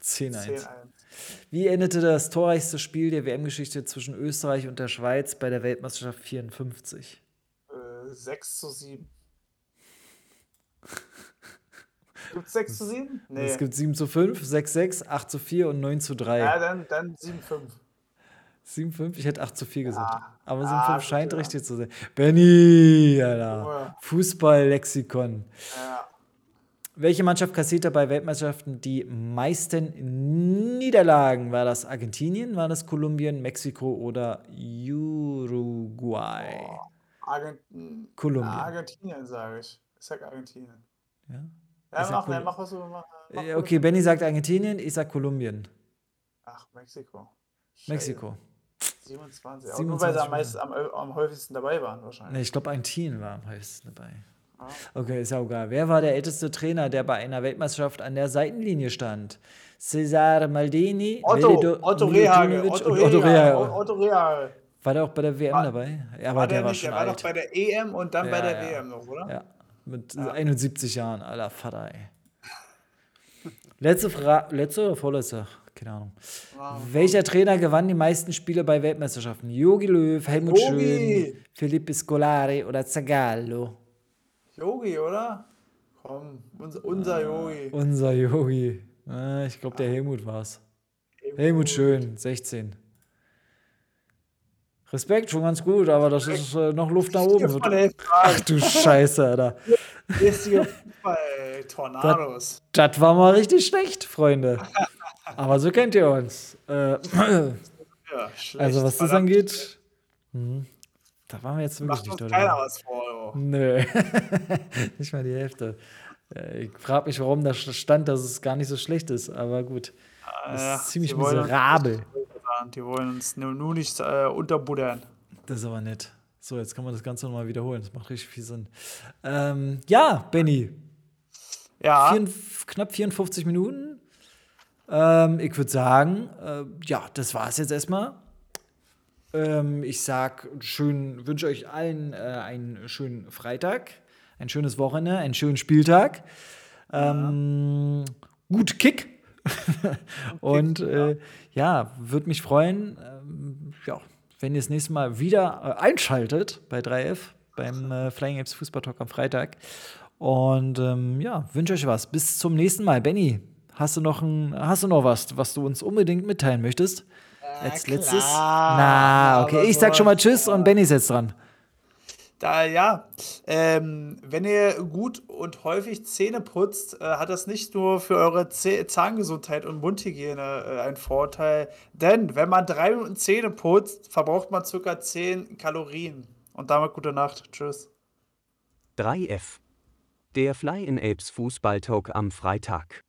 10-1.
10-1.
Wie endete das torreichste Spiel der WM-Geschichte zwischen Österreich und der Schweiz bei der Weltmeisterschaft 54?
Äh, 6 zu 7. Gibt es 6 zu 7? Nee.
Es gibt 7 zu 5, 6 6, 8 zu 4 und 9 zu 3.
ja, dann, dann 7-5.
7 5, ich hätte 8 zu 4 gesagt.
Ja.
Aber 7
Ah,
5 scheint richtig zu sein. Benny, Alter. Fußball-Lexikon.
Ja.
Welche Mannschaft kassierte bei Weltmeisterschaften die meisten Niederlagen? War das Argentinien, war das Kolumbien, Mexiko oder Uruguay?
Argent
Kolumbien.
Argentinien, sage ich. Ich sag Argentinien.
Ja?
Ja, mach, ja, mach was du mach, mach
Äh, Okay, Benny sagt Argentinien, ich sag Kolumbien.
Ach, Mexiko.
Mexiko.
27. Aber nur weil
27
sie am, meisten, am, am häufigsten dabei waren, wahrscheinlich.
Ne, ich glaube, Argentinien war am häufigsten dabei. Okay, ist ja auch egal. Wer war der älteste Trainer, der bei einer Weltmeisterschaft an der Seitenlinie stand? Cesar Maldini,
Otto,
Velido-
Otto Rehage.
Milutinovic
Otto
Otto
Rehage.
Rehage.
Otto Rehage.
War der auch bei der WM dabei? Ja, aber
War
der,
der,
war
nicht,
schon
der war
alt.
doch bei der EM und dann bei
Ja,
der
ja.
WM noch, oder?
ja, mit 71 Jahren, alter Vater, ey. Letzte Frage, letzte oder vorletzte? Keine Ahnung.
Ah.
Welcher Trainer gewann die meisten Spiele bei Weltmeisterschaften? Jogi Löw, Helmut
Jogi.
Schön, Felipe Scolari oder Zagallo?
Yogi, oder? Komm, unser, unser Yogi.
Unser Yogi. Ah, ich glaube, der Helmut war's. Helmut Schön, 16. Respekt, schon ganz gut, aber das ist äh, noch Luft nach oben. Ach du Scheiße, Alter.
Fußball-Tornados.
Das war mal richtig schlecht, Freunde. Aber so kennt ihr uns. Äh,
Ja, schlecht,
also, was das angeht, hm, da waren wir jetzt wirklich
Macht
nicht
uns keiner was vor.
Nö, nicht mal die Hälfte. Äh, Ich frage mich, warum da stand, dass es gar nicht so schlecht ist, aber gut. Das
Ja,
ist ziemlich
die wollen uns
miserabel.
unterbuttern. Die wollen uns nur, nur nicht äh, unterbuddern.
Das ist aber nett. So, jetzt kann man das Ganze nochmal wiederholen. Das macht richtig viel Sinn. Ähm, ja, Benny,
Ja,
vier, knapp 54 Minuten. Ähm, ich würde sagen, äh, ja, das war es jetzt erstmal. Ähm, ich sag schön, wünsche euch allen äh, einen schönen Freitag, ein schönes Wochenende, einen schönen Spieltag. Ähm, gut Kick. Und äh, ja, würde mich freuen, ähm, ja, wenn ihr das nächste Mal wieder äh, einschaltet bei 3F, beim äh, Flying Apps Fußball Talk am Freitag. Und ähm, ja, wünsche euch was. Bis zum nächsten Mal. Benny, hast du noch, ein, hast du noch was, was du uns unbedingt mitteilen möchtest? Als letztes? Na, okay, ich sag schon mal Tschüss und Benny ist jetzt dran.
Da ja, ähm, wenn ihr gut und häufig Zähne putzt, äh, hat das nicht nur für eure Zäh Zahngesundheit und Mundhygiene äh, einen Vorteil. Denn wenn man drei Minuten Zähne putzt, verbraucht man ca. 10 Kalorien. Und damit gute Nacht. Tschüss.
3F. Der Fly in Apes Fußballtalk am Freitag.